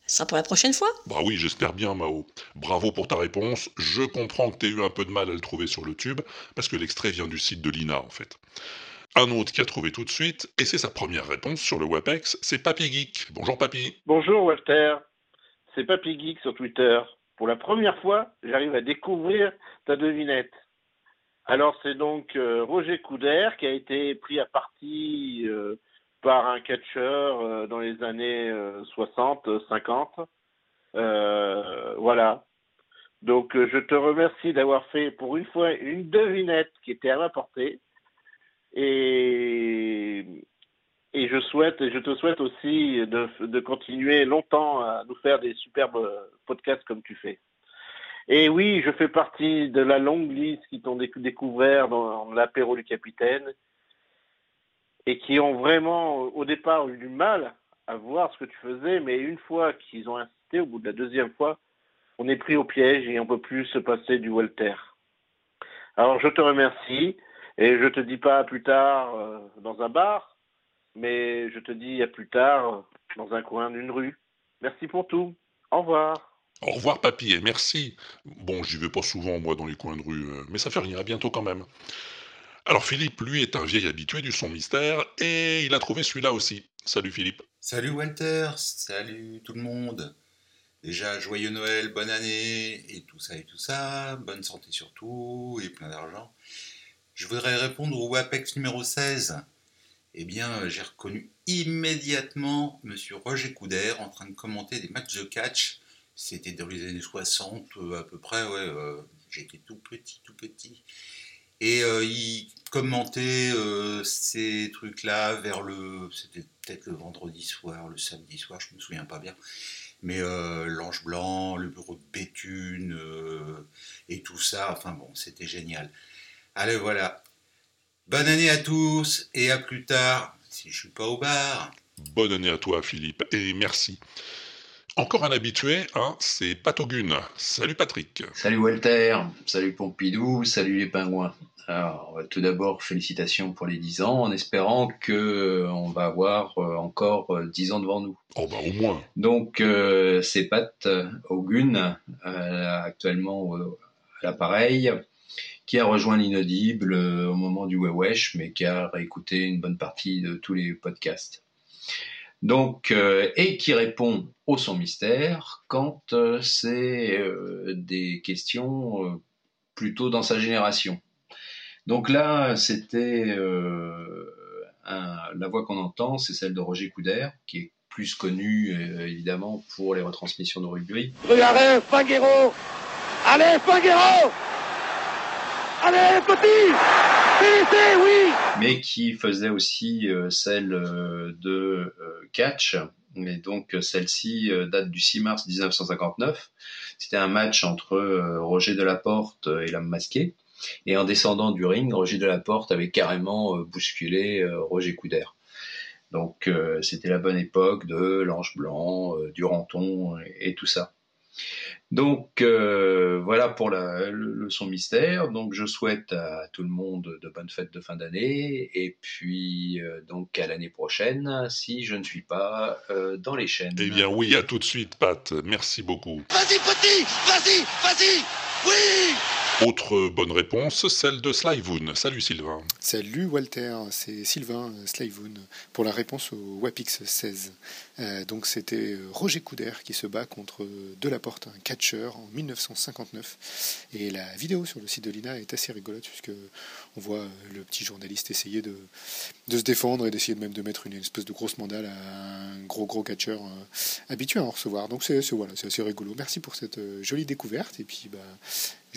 ça sera pour la prochaine fois. Bah oui, j'espère bien, Mao. Bravo pour ta réponse. Je comprends que tu eu un peu de mal à le trouver sur le tube, parce que l'extrait vient du site de l'INA, en fait. Un autre qui a trouvé tout de suite, et c'est sa première réponse sur le WebEx, c'est Papy Geek. Bonjour Papy. Bonjour Walter, c'est Papy Geek sur Twitter. Pour la première fois, j'arrive à découvrir ta devinette. Alors c'est donc euh, Roger Coudert qui a été pris à partie euh, par un catcheur euh, dans les années euh, 60, 50. Euh, voilà. Donc je te remercie d'avoir fait pour une fois une devinette qui était à ma portée. Et, je te souhaite aussi de, de continuer longtemps à nous faire des superbes podcasts comme tu fais. Et oui, je fais partie de la longue liste qui t'ont déc- découvert dans l'apéro du capitaine et qui ont vraiment, au départ, eu du mal à voir ce que tu faisais, mais une fois qu'ils ont insisté, au bout de la deuxième fois, on est pris au piège et on peut plus se passer du Walter. Alors je te remercie et je te dis pas à plus tard euh, dans un bar, mais je te dis à plus tard dans un coin d'une rue. Merci pour tout. Au revoir. Au revoir Papy, et merci. Bon, j'y vais pas souvent, moi, dans les coins de rue, euh, mais ça fait rien, à bientôt quand même. Alors Philippe, lui, est un vieil habitué du son mystère, et il a trouvé celui-là aussi. Salut Philippe. Salut Walter, salut tout le monde. Déjà, joyeux Noël, bonne année, et tout ça et tout ça, bonne santé surtout, et plein d'argent. Je voudrais répondre au WAPEX numéro 16. Eh bien, j'ai reconnu immédiatement Monsieur Roger Coudert en train de commenter des matchs de catch. C'était dans les années 60 euh, à peu près, ouais. euh, J'étais tout petit, tout petit. Et euh, il commentait euh, ces trucs-là vers le. C'était peut-être le vendredi soir, le samedi soir, je me souviens pas bien. Mais euh, l'Ange Blanc, le bureau de Béthune, euh, et tout ça, enfin bon, c'était génial. Allez, voilà. Bonne année à tous, et à plus tard, si je suis pas au bar. Bonne année à toi Philippe, et merci. Encore un habitué, hein, c'est Patogun. Salut Patrick. Salut Walter, salut Pompidou, salut les pingouins. Alors, euh, tout d'abord, félicitations pour les 10 ans, en espérant que euh, on va avoir euh, encore euh, 10 ans devant nous. Oh bah au moins. Donc, euh, c'est Pat euh, Ogun, euh, actuellement à l'appareil, qui a rejoint l'inaudible euh, au moment du Wewesh, mais qui a réécouté une bonne partie de tous les podcasts. Donc, euh, et qui répond au son mystère quand euh, c'est des questions plutôt dans sa génération. Donc là, c'était la voix qu'on entend, c'est celle de Roger Coudert, qui est plus connu évidemment pour les retransmissions de rugby. Rue Arrêt, Fanguero Allez, Fanguero Allez, Finissez, oui mais qui faisait aussi euh, celle euh, de euh, catch. Et donc celle-ci date du 6 mars 1959. C'était un match entre Roger Delaporte et l'homme masqué. Et en descendant du ring, Roger Delaporte avait carrément bousculé Roger Coudert. Donc c'était la bonne époque de l'Ange Blanc, du Ranton et, et tout ça. Donc euh, voilà pour la, le, le son mystère. Donc je souhaite à tout le monde de bonnes fêtes de fin d'année et puis euh, donc à l'année prochaine si je ne suis pas euh, dans les chaînes. Eh bien oui, à tout de suite Pat, merci beaucoup. Vas-y, petit Vas-y Vas-y Oui Autre bonne réponse, celle de Slyvoon. Salut Sylvain. Salut Walter, c'est Sylvain euh, Slyvoon pour la réponse au WAPX 16. Euh, donc c'était euh, Roger Coudert qui se bat contre Delaporte, un catcheur en 1959. Et la vidéo sur le site de l'INA est assez rigolote puisque on voit le petit journaliste essayer de, se défendre et d'essayer de même de mettre une espèce de grosse mandale à un gros gros catcheur habitué à en recevoir. Donc c'est voilà, c'est assez rigolo. Merci pour cette jolie découverte et puis bah,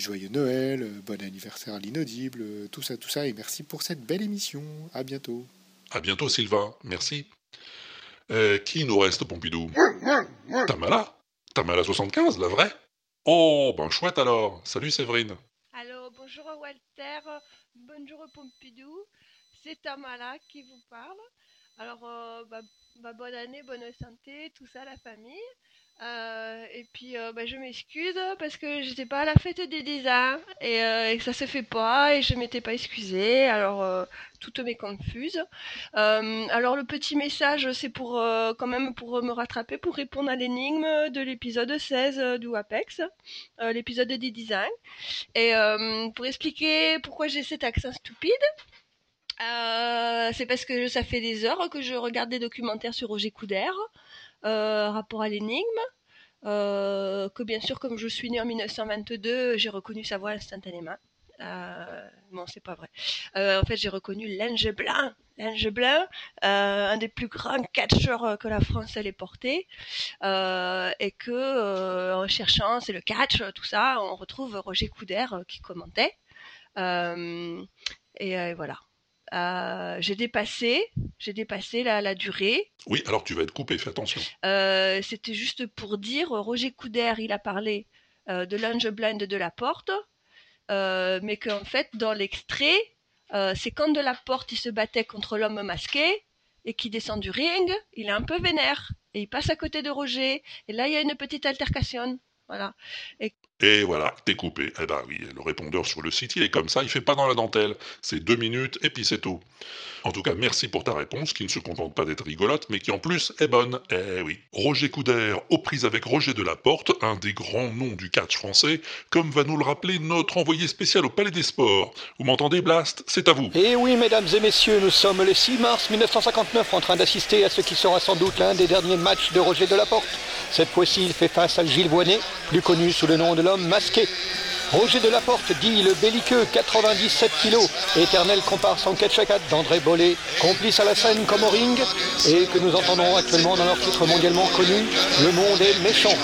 joyeux Noël, euh, bon anniversaire à l'inaudible, euh, tout ça, tout ça et merci pour cette belle émission. À bientôt. À bientôt Sylvain, merci. Euh, qui nous reste Pompidou? Tamala Tamala 75, la vraie Oh, ben chouette alors. Salut Séverine. Alors, bonjour Walter, bonjour Pompidou, c'est Tamara qui vous parle. Alors, euh, bah, bah, bonne année, bonne santé, tout ça, la famille. Euh, et puis, euh, bah, je m'excuse parce que j'étais pas à la fête des 10 ans et, euh, et que ça se fait pas et je m'étais pas excusée. Alors, toutes mes confuses. Alors, le petit message, c'est pour quand même pour me rattraper, pour répondre à l'énigme de l'épisode 16 euh, du WAPEX, euh, l'épisode des 10 ans. Et pour expliquer pourquoi j'ai cet accent stupide. C'est parce que ça fait des heures que je regarde des documentaires sur Roger Coudert, rapport à l'énigme. euh, que bien sûr, comme je suis née en 1922, j'ai reconnu sa voix instantanément. Euh, bon, c'est pas vrai. Euh, en fait, j'ai reconnu l'Ange Blanc, l'Ange Blanc, euh, un des plus grands catcheurs euh, que la France ait porté, euh, et que euh, en cherchant, c'est le catch, tout ça, on retrouve Roger Coudert euh, qui commentait. Euh, et euh, voilà. Euh, j'ai dépassé, j'ai dépassé la, la durée. Oui, alors tu vas être coupé, fais attention. Euh, C'était juste pour dire, Roger Coudert, il a parlé euh, de l'ange blind de la porte, mais qu'en fait, dans l'extrait, c'est quand de la porte il se battait contre l'homme masqué et qui descend du ring, il est un peu vénère et il passe à côté de Roger et là il y a une petite altercation. Voilà. Et Et voilà, t'es coupé. Eh ben oui, le répondeur sur le site, est comme ça, il fait pas dans la dentelle. C'est deux minutes et puis c'est tout. En tout cas, merci pour ta réponse, qui ne se contente pas d'être rigolote, mais qui en plus est bonne. Eh oui. Roger Coudert, aux prises avec Roger Delaporte, un des grands noms du catch français, comme va nous le rappeler notre envoyé spécial au Palais des Sports. Vous m'entendez, Blast? C'est à vous. Et oui, mesdames et messieurs, nous sommes le 6 mars 1959 en train d'assister à ce qui sera sans doute l'un des derniers matchs de Roger Delaporte. Cette fois-ci, il fait face à Gilles Voinet, plus connu sous le nom de l'homme masqué. Roger Delaporte dit le belliqueux 97 kilos, éternel comparse en quatre d'André Bollet, complice à la scène comme au et que nous entendons actuellement dans leur titre mondialement connu, Le monde est méchant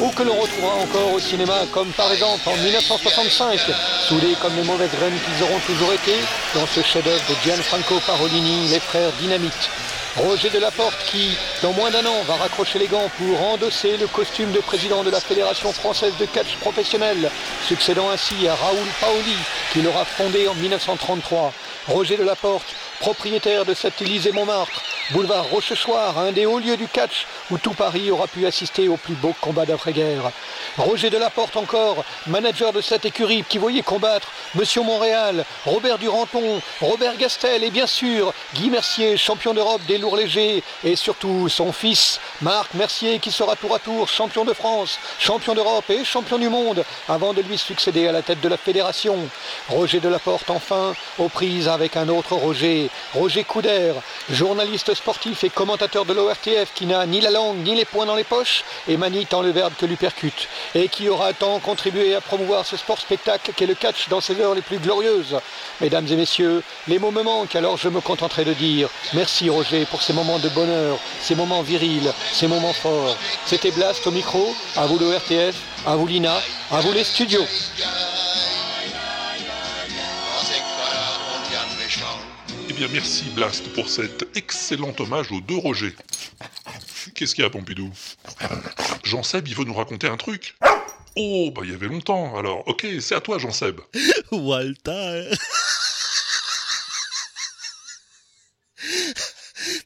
ou que l'on retrouvera encore au cinéma, comme par exemple en 1965, soudés comme les mauvaises graines qu'ils auront toujours été, dans ce chef-d'œuvre de Gianfranco Parolini, les frères Dynamite. Roger Delaporte qui, dans moins d'un an, va raccrocher les gants pour endosser le costume de président de la Fédération française de catch professionnel, succédant ainsi à Raoul Paoli, qui l'aura fondé en 1933. Roger Delaporte, propriétaire de cet Élysée Montmartre, boulevard Rochechouart, un des hauts lieux du catch où tout Paris aura pu assister au plus beau combat d'après-guerre. Roger Delaporte encore, manager de cette écurie qui voyait combattre Monsieur Montréal, Robert Duranton, Robert Gastel et bien sûr Guy Mercier, champion d'Europe des lourds légers et surtout son fils Marc Mercier qui sera tour à tour champion de France, champion d'Europe et champion du monde avant de lui succéder à la tête de la fédération. Roger Delaporte enfin aux prises avec un autre Roger, Roger Coudert, journaliste sportif et commentateur de l'ORTF qui n'a ni la ni les poings dans les poches et manie tant le verbe que l'hypercute et qui aura tant contribué à promouvoir ce sport spectacle qu'est le catch dans ses heures les plus glorieuses. Mesdames et messieurs, les mots me manquent alors je me contenterai de dire merci Roger pour ces moments de bonheur, ces moments virils, ces moments forts. C'était Blast au micro, à vous l'ORTF, à vous Lina, à vous les studios. Merci Blast pour cet excellent hommage aux deux Roger. Qu'est-ce qu'il y a, Pompidou? Jean-Seb, il veut nous raconter un truc Oh, bah il y avait longtemps, alors ok, c'est à toi, Jean-Seb. Walter.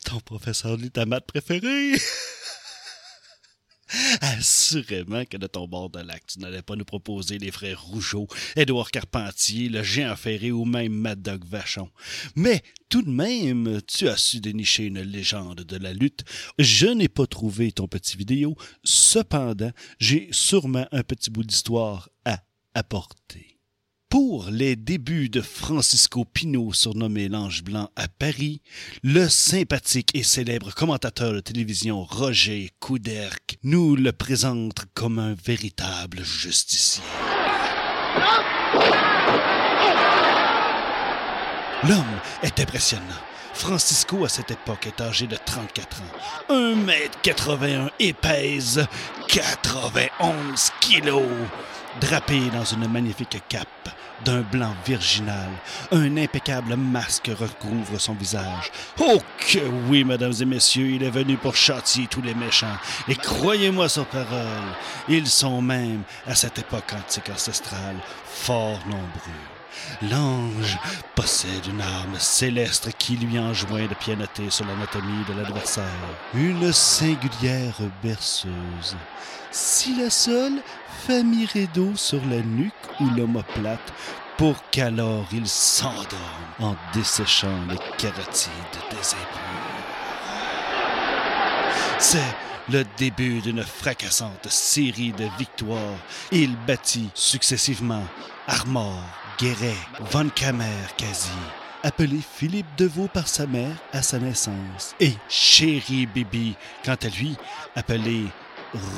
Ton professeur de maths préféré. Assurément que de ton bord de lac, tu n'allais pas nous proposer les frères Rougeau, Édouard Carpentier, le géant ferré ou même Mad Dog Vachon. Mais tout de même, tu as su dénicher une légende de la lutte. Je n'ai pas trouvé ton petit vidéo. Cependant, j'ai sûrement un petit bout d'histoire à apporter. Pour les débuts de Francisco Pinault, surnommé l'Ange Blanc à Paris, le sympathique et célèbre commentateur de télévision Roger Couderc nous le présente comme un véritable justicier. L'homme est impressionnant. Francisco, à cette époque, est âgé de 34 ans. 1m81 et pèse 91 kilos. Drapé dans une magnifique cape d'un blanc virginal. Un impeccable masque recouvre son visage. Oh que oui, mesdames et messieurs, il est venu pour châtier tous les méchants. Et croyez-moi sur parole, ils sont même, à cette époque antique ancestrale, fort nombreux. L'ange possède une arme céleste qui lui enjoint de pianoter sur l'anatomie de l'adversaire. Une singulière berceuse. Si la seule fait mirer d'eau sur la nuque ou l'omoplate pour qu'alors il s'endorme en desséchant les carotides des impurs. C'est le début d'une fracassante série de victoires. Il bâtit successivement Armor, Guéret, Von Kammer quasi, appelé Philippe Deveau par sa mère à sa naissance, et Chéri Bibi, quant à lui, appelé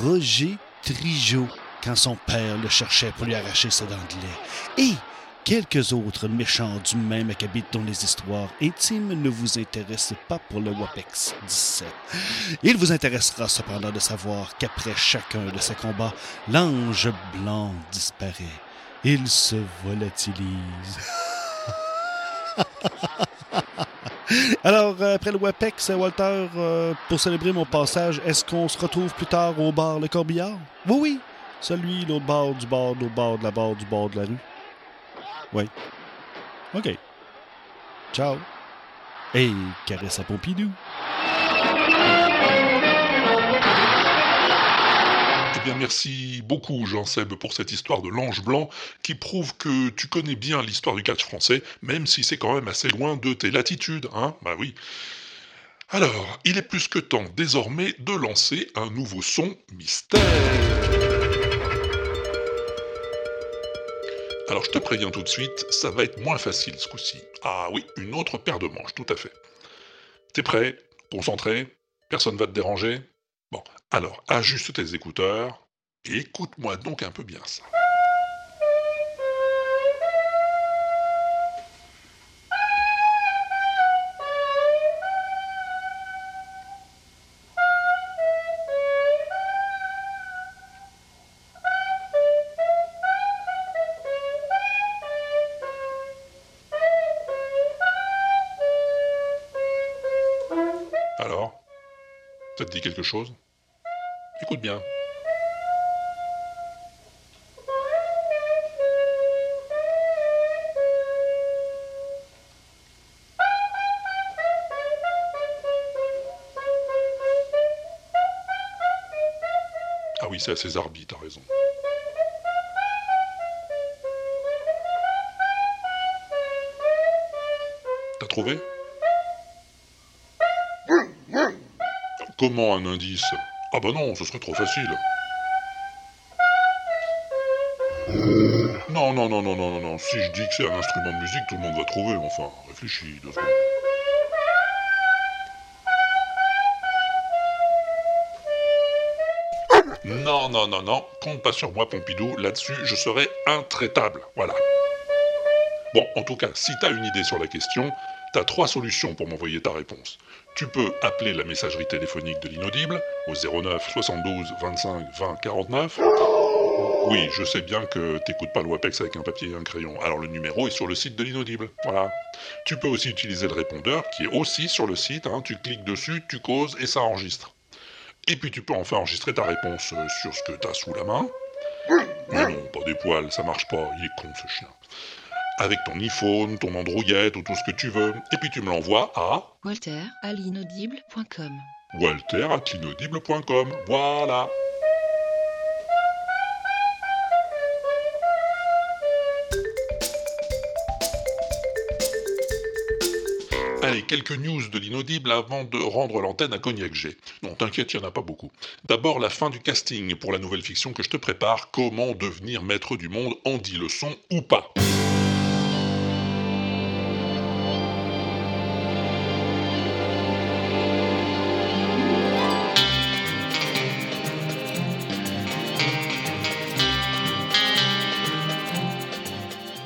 Roger Trigeau, quand son père le cherchait pour lui arracher ses dents de lait, et quelques autres méchants du même acabit dont les histoires intimes ne vous intéressent pas pour le WAPEX 17. Il vous intéressera cependant de savoir qu'après chacun de ces combats, l'ange blanc disparaît. Il se volatilise. Alors, après le WAPEX, Walter, euh, pour célébrer mon passage, est-ce qu'on se retrouve plus tard au bar Le Corbillard? Oui, oui. Celui, l'autre bord du bord, l'autre bord de la barre du bord de la rue. Oui. OK. Ciao. Et caresse à Pompidou. Merci beaucoup, Jean-Seb, pour cette histoire de l'ange blanc qui prouve que tu connais bien l'histoire du catch français, même si c'est quand même assez loin de tes latitudes, hein Bah oui. Alors, il est plus que temps désormais de lancer un nouveau son mystère. Alors je te préviens tout de suite, ça va être moins facile ce coup-ci. Ah oui, une autre paire de manches, tout à fait. T'es prêt? Concentré? Personne va te déranger? Bon, alors ajuste tes écouteurs et écoute-moi donc un peu bien ça. Te dit quelque chose? Écoute bien. Ah oui, c'est à César t'as raison. T'as trouvé? Comment un indice? Ah bah non, ce serait trop facile. Non, non, non, non, non, non, non. Si je dis que c'est un instrument de musique, tout le monde va trouver. Enfin, réfléchis deux secondes. Non, non, non, non. Compte pas sur moi, Pompidou. Là-dessus, je serai intraitable. Voilà. Bon, en tout cas, si t'as une idée sur la question, t'as trois solutions pour m'envoyer ta réponse. Tu peux appeler la messagerie téléphonique de l'inaudible au 09 72 25 20 49. Oui, je sais bien que t'écoutes pas le WAPEX avec un papier et un crayon. Alors le numéro est sur le site de l'inaudible. Voilà. Tu peux aussi utiliser le répondeur qui est aussi sur le site. hein. Tu cliques dessus, tu causes et ça enregistre. Et puis tu peux enfin enregistrer ta réponse euh, sur ce que t'as sous la main. Mais non, pas des poils, ça marche pas. Il est con ce chien. Avec ton iPhone, ton Android ou tout ce que tu veux. Et puis tu me l'envoies à Walter à l'inaudible.com. walter.l'inaudible.com. Voilà. Allez, quelques news de l'inaudible avant de rendre l'antenne à Cognac G. Non, t'inquiète, il n'y en a pas beaucoup. D'abord, la fin du casting pour la nouvelle fiction que je te prépare, Comment devenir maître du monde en 10 leçons ou pas.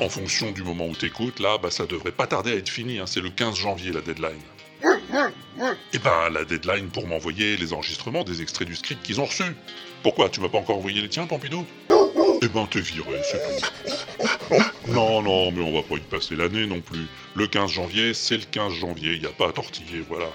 En fonction du moment où t'écoutes, là, bah, ça devrait pas tarder à être fini, hein, c'est le 15 janvier la deadline. Et ben, la deadline pour m'envoyer les enregistrements des extraits du script qu'ils ont reçus. Pourquoi Tu m'as pas encore envoyé les tiens, Pompidou? Eh ben, t'es viré, c'est tout. Non, non, mais on va pas y passer l'année non plus. Le 15 janvier, c'est le 15 janvier, n'y a pas à tortiller, voilà.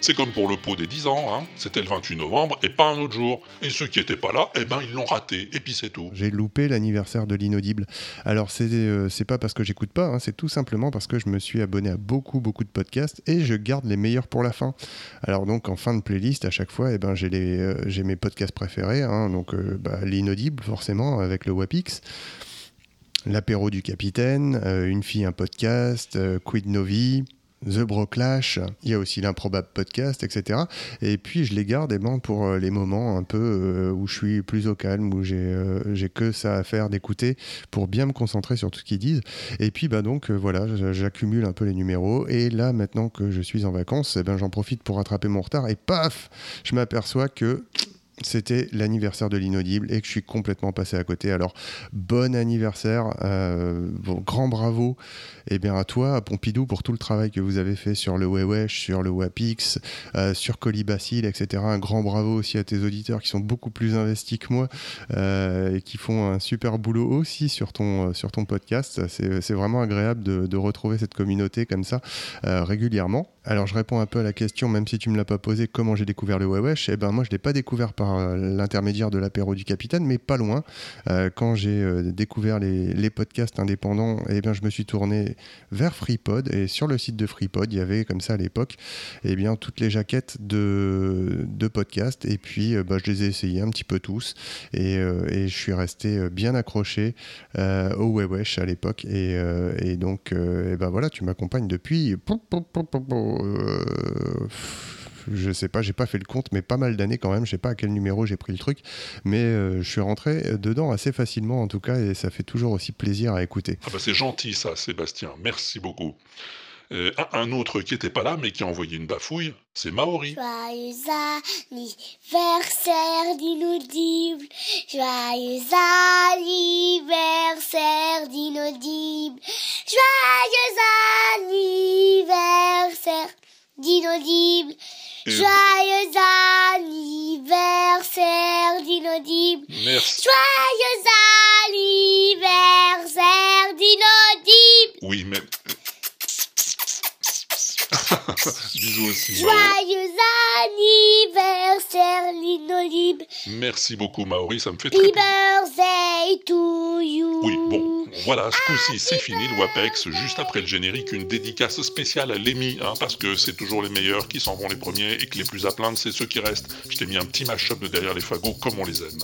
C'est comme pour le pot des 10 ans, hein. c'était le 28 novembre et pas un autre jour. Et ceux qui étaient pas là, eh ben ils l'ont raté, et puis c'est tout. J'ai loupé l'anniversaire de l'inaudible. Alors c'est euh, pas parce que j'écoute pas, hein, c'est tout simplement parce que je me suis abonné à beaucoup beaucoup de podcasts et je garde les meilleurs pour la fin. Alors donc en fin de playlist à chaque fois, eh ben j'ai euh, mes podcasts préférés, hein. donc euh, bah, l'inaudible forcément avec le Wapix. L'apéro du capitaine, euh, Une fille, un podcast, Quid Novi, The Broclash, il y a aussi l'improbable podcast, etc. Et puis je les garde eh ben, pour euh, les moments un peu euh, où je suis plus au calme, où j'ai euh, j'ai que ça à faire d'écouter pour bien me concentrer sur tout ce qu'ils disent. Et puis bah donc voilà, j'accumule un peu les numéros. Et là maintenant que je suis en vacances, eh ben, j'en profite pour rattraper mon retard. Et paf, je m'aperçois que c'était l'anniversaire de l'inaudible et que je suis complètement passé à côté. Alors, bon anniversaire, euh, bon, grand bravo eh bien, à toi, à Pompidou, pour tout le travail que vous avez fait sur le Wewesh, sur le Wapix, euh, sur Colibacille, etc. Un grand bravo aussi à tes auditeurs qui sont beaucoup plus investis que moi euh, et qui font un super boulot aussi sur ton, podcast. C'est vraiment agréable de, retrouver cette communauté comme ça régulièrement. Alors, je réponds un peu à la question, même si tu me l'as pas posé, comment j'ai découvert le Wewesh Eh ben, moi, je l'ai pas découvert par euh, l'intermédiaire de l'apéro du capitaine, mais pas loin. Euh, quand j'ai euh, découvert les, podcasts indépendants, eh bien, je me suis tourné vers FreePod et sur le site de FreePod, il y avait comme ça à l'époque, eh bien, toutes les jaquettes de, podcasts et puis bah, je les ai essayés un petit peu tous et, je suis resté bien accroché au Wewesh à l'époque et, donc, eh ben voilà, tu m'accompagnes depuis. Je sais pas, j'ai pas fait le compte, mais pas mal d'années quand même. Je sais pas à quel numéro j'ai pris le truc, mais euh, je suis rentré dedans assez facilement en tout cas, et ça fait toujours aussi plaisir à écouter. Ah bah c'est gentil ça, Sébastien, merci beaucoup. Euh, un, autre qui était pas là mais qui a envoyé une bafouille, c'est Maori. Joyeux anniversaire d'inaudible. Joyeux anniversaire d'inaudible. Joyeux anniversaire d'inaudible. Joyeux anniversaire d'inaudible. Merci. Joyeux anniversaire d'inaudible. Oui, mais... Bisous aussi. Joyeux anniversaire l'inaudible. Merci beaucoup Maori, ça me fait très plaisir. birthday to you. Oui, bon, voilà, ce coup-ci, c'est fini le WAPEX. Juste après le générique, une dédicace spéciale à Lémi, hein, parce que c'est toujours les meilleurs qui s'en vont les premiers et que les plus à plaindre, c'est ceux qui restent. Je t'ai mis un petit mash-up de derrière les fagots comme on les aime.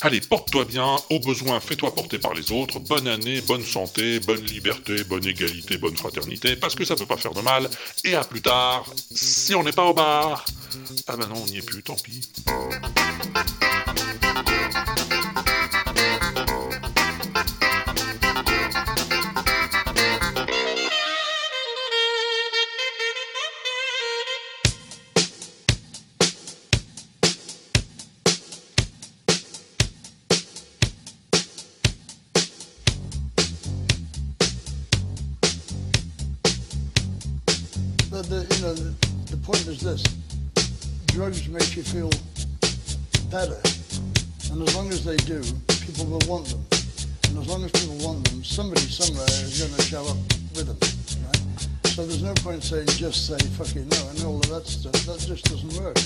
Allez, porte-toi bien, au besoin, fais-toi porter par les autres. Bonne année, bonne santé, bonne liberté, bonne égalité, bonne fraternité, parce que ça peut pas faire de mal. Et à plus tard, si on n'est pas au bar. Ah bah non, on n'y est plus, tant pis. The, the point is this: drugs make you feel better, and as long as they do, people will want them, and as long as people want them, somebody somewhere is going to show up with them, right? So there's no point saying just say fucking no and all of that stuff. That just doesn't work.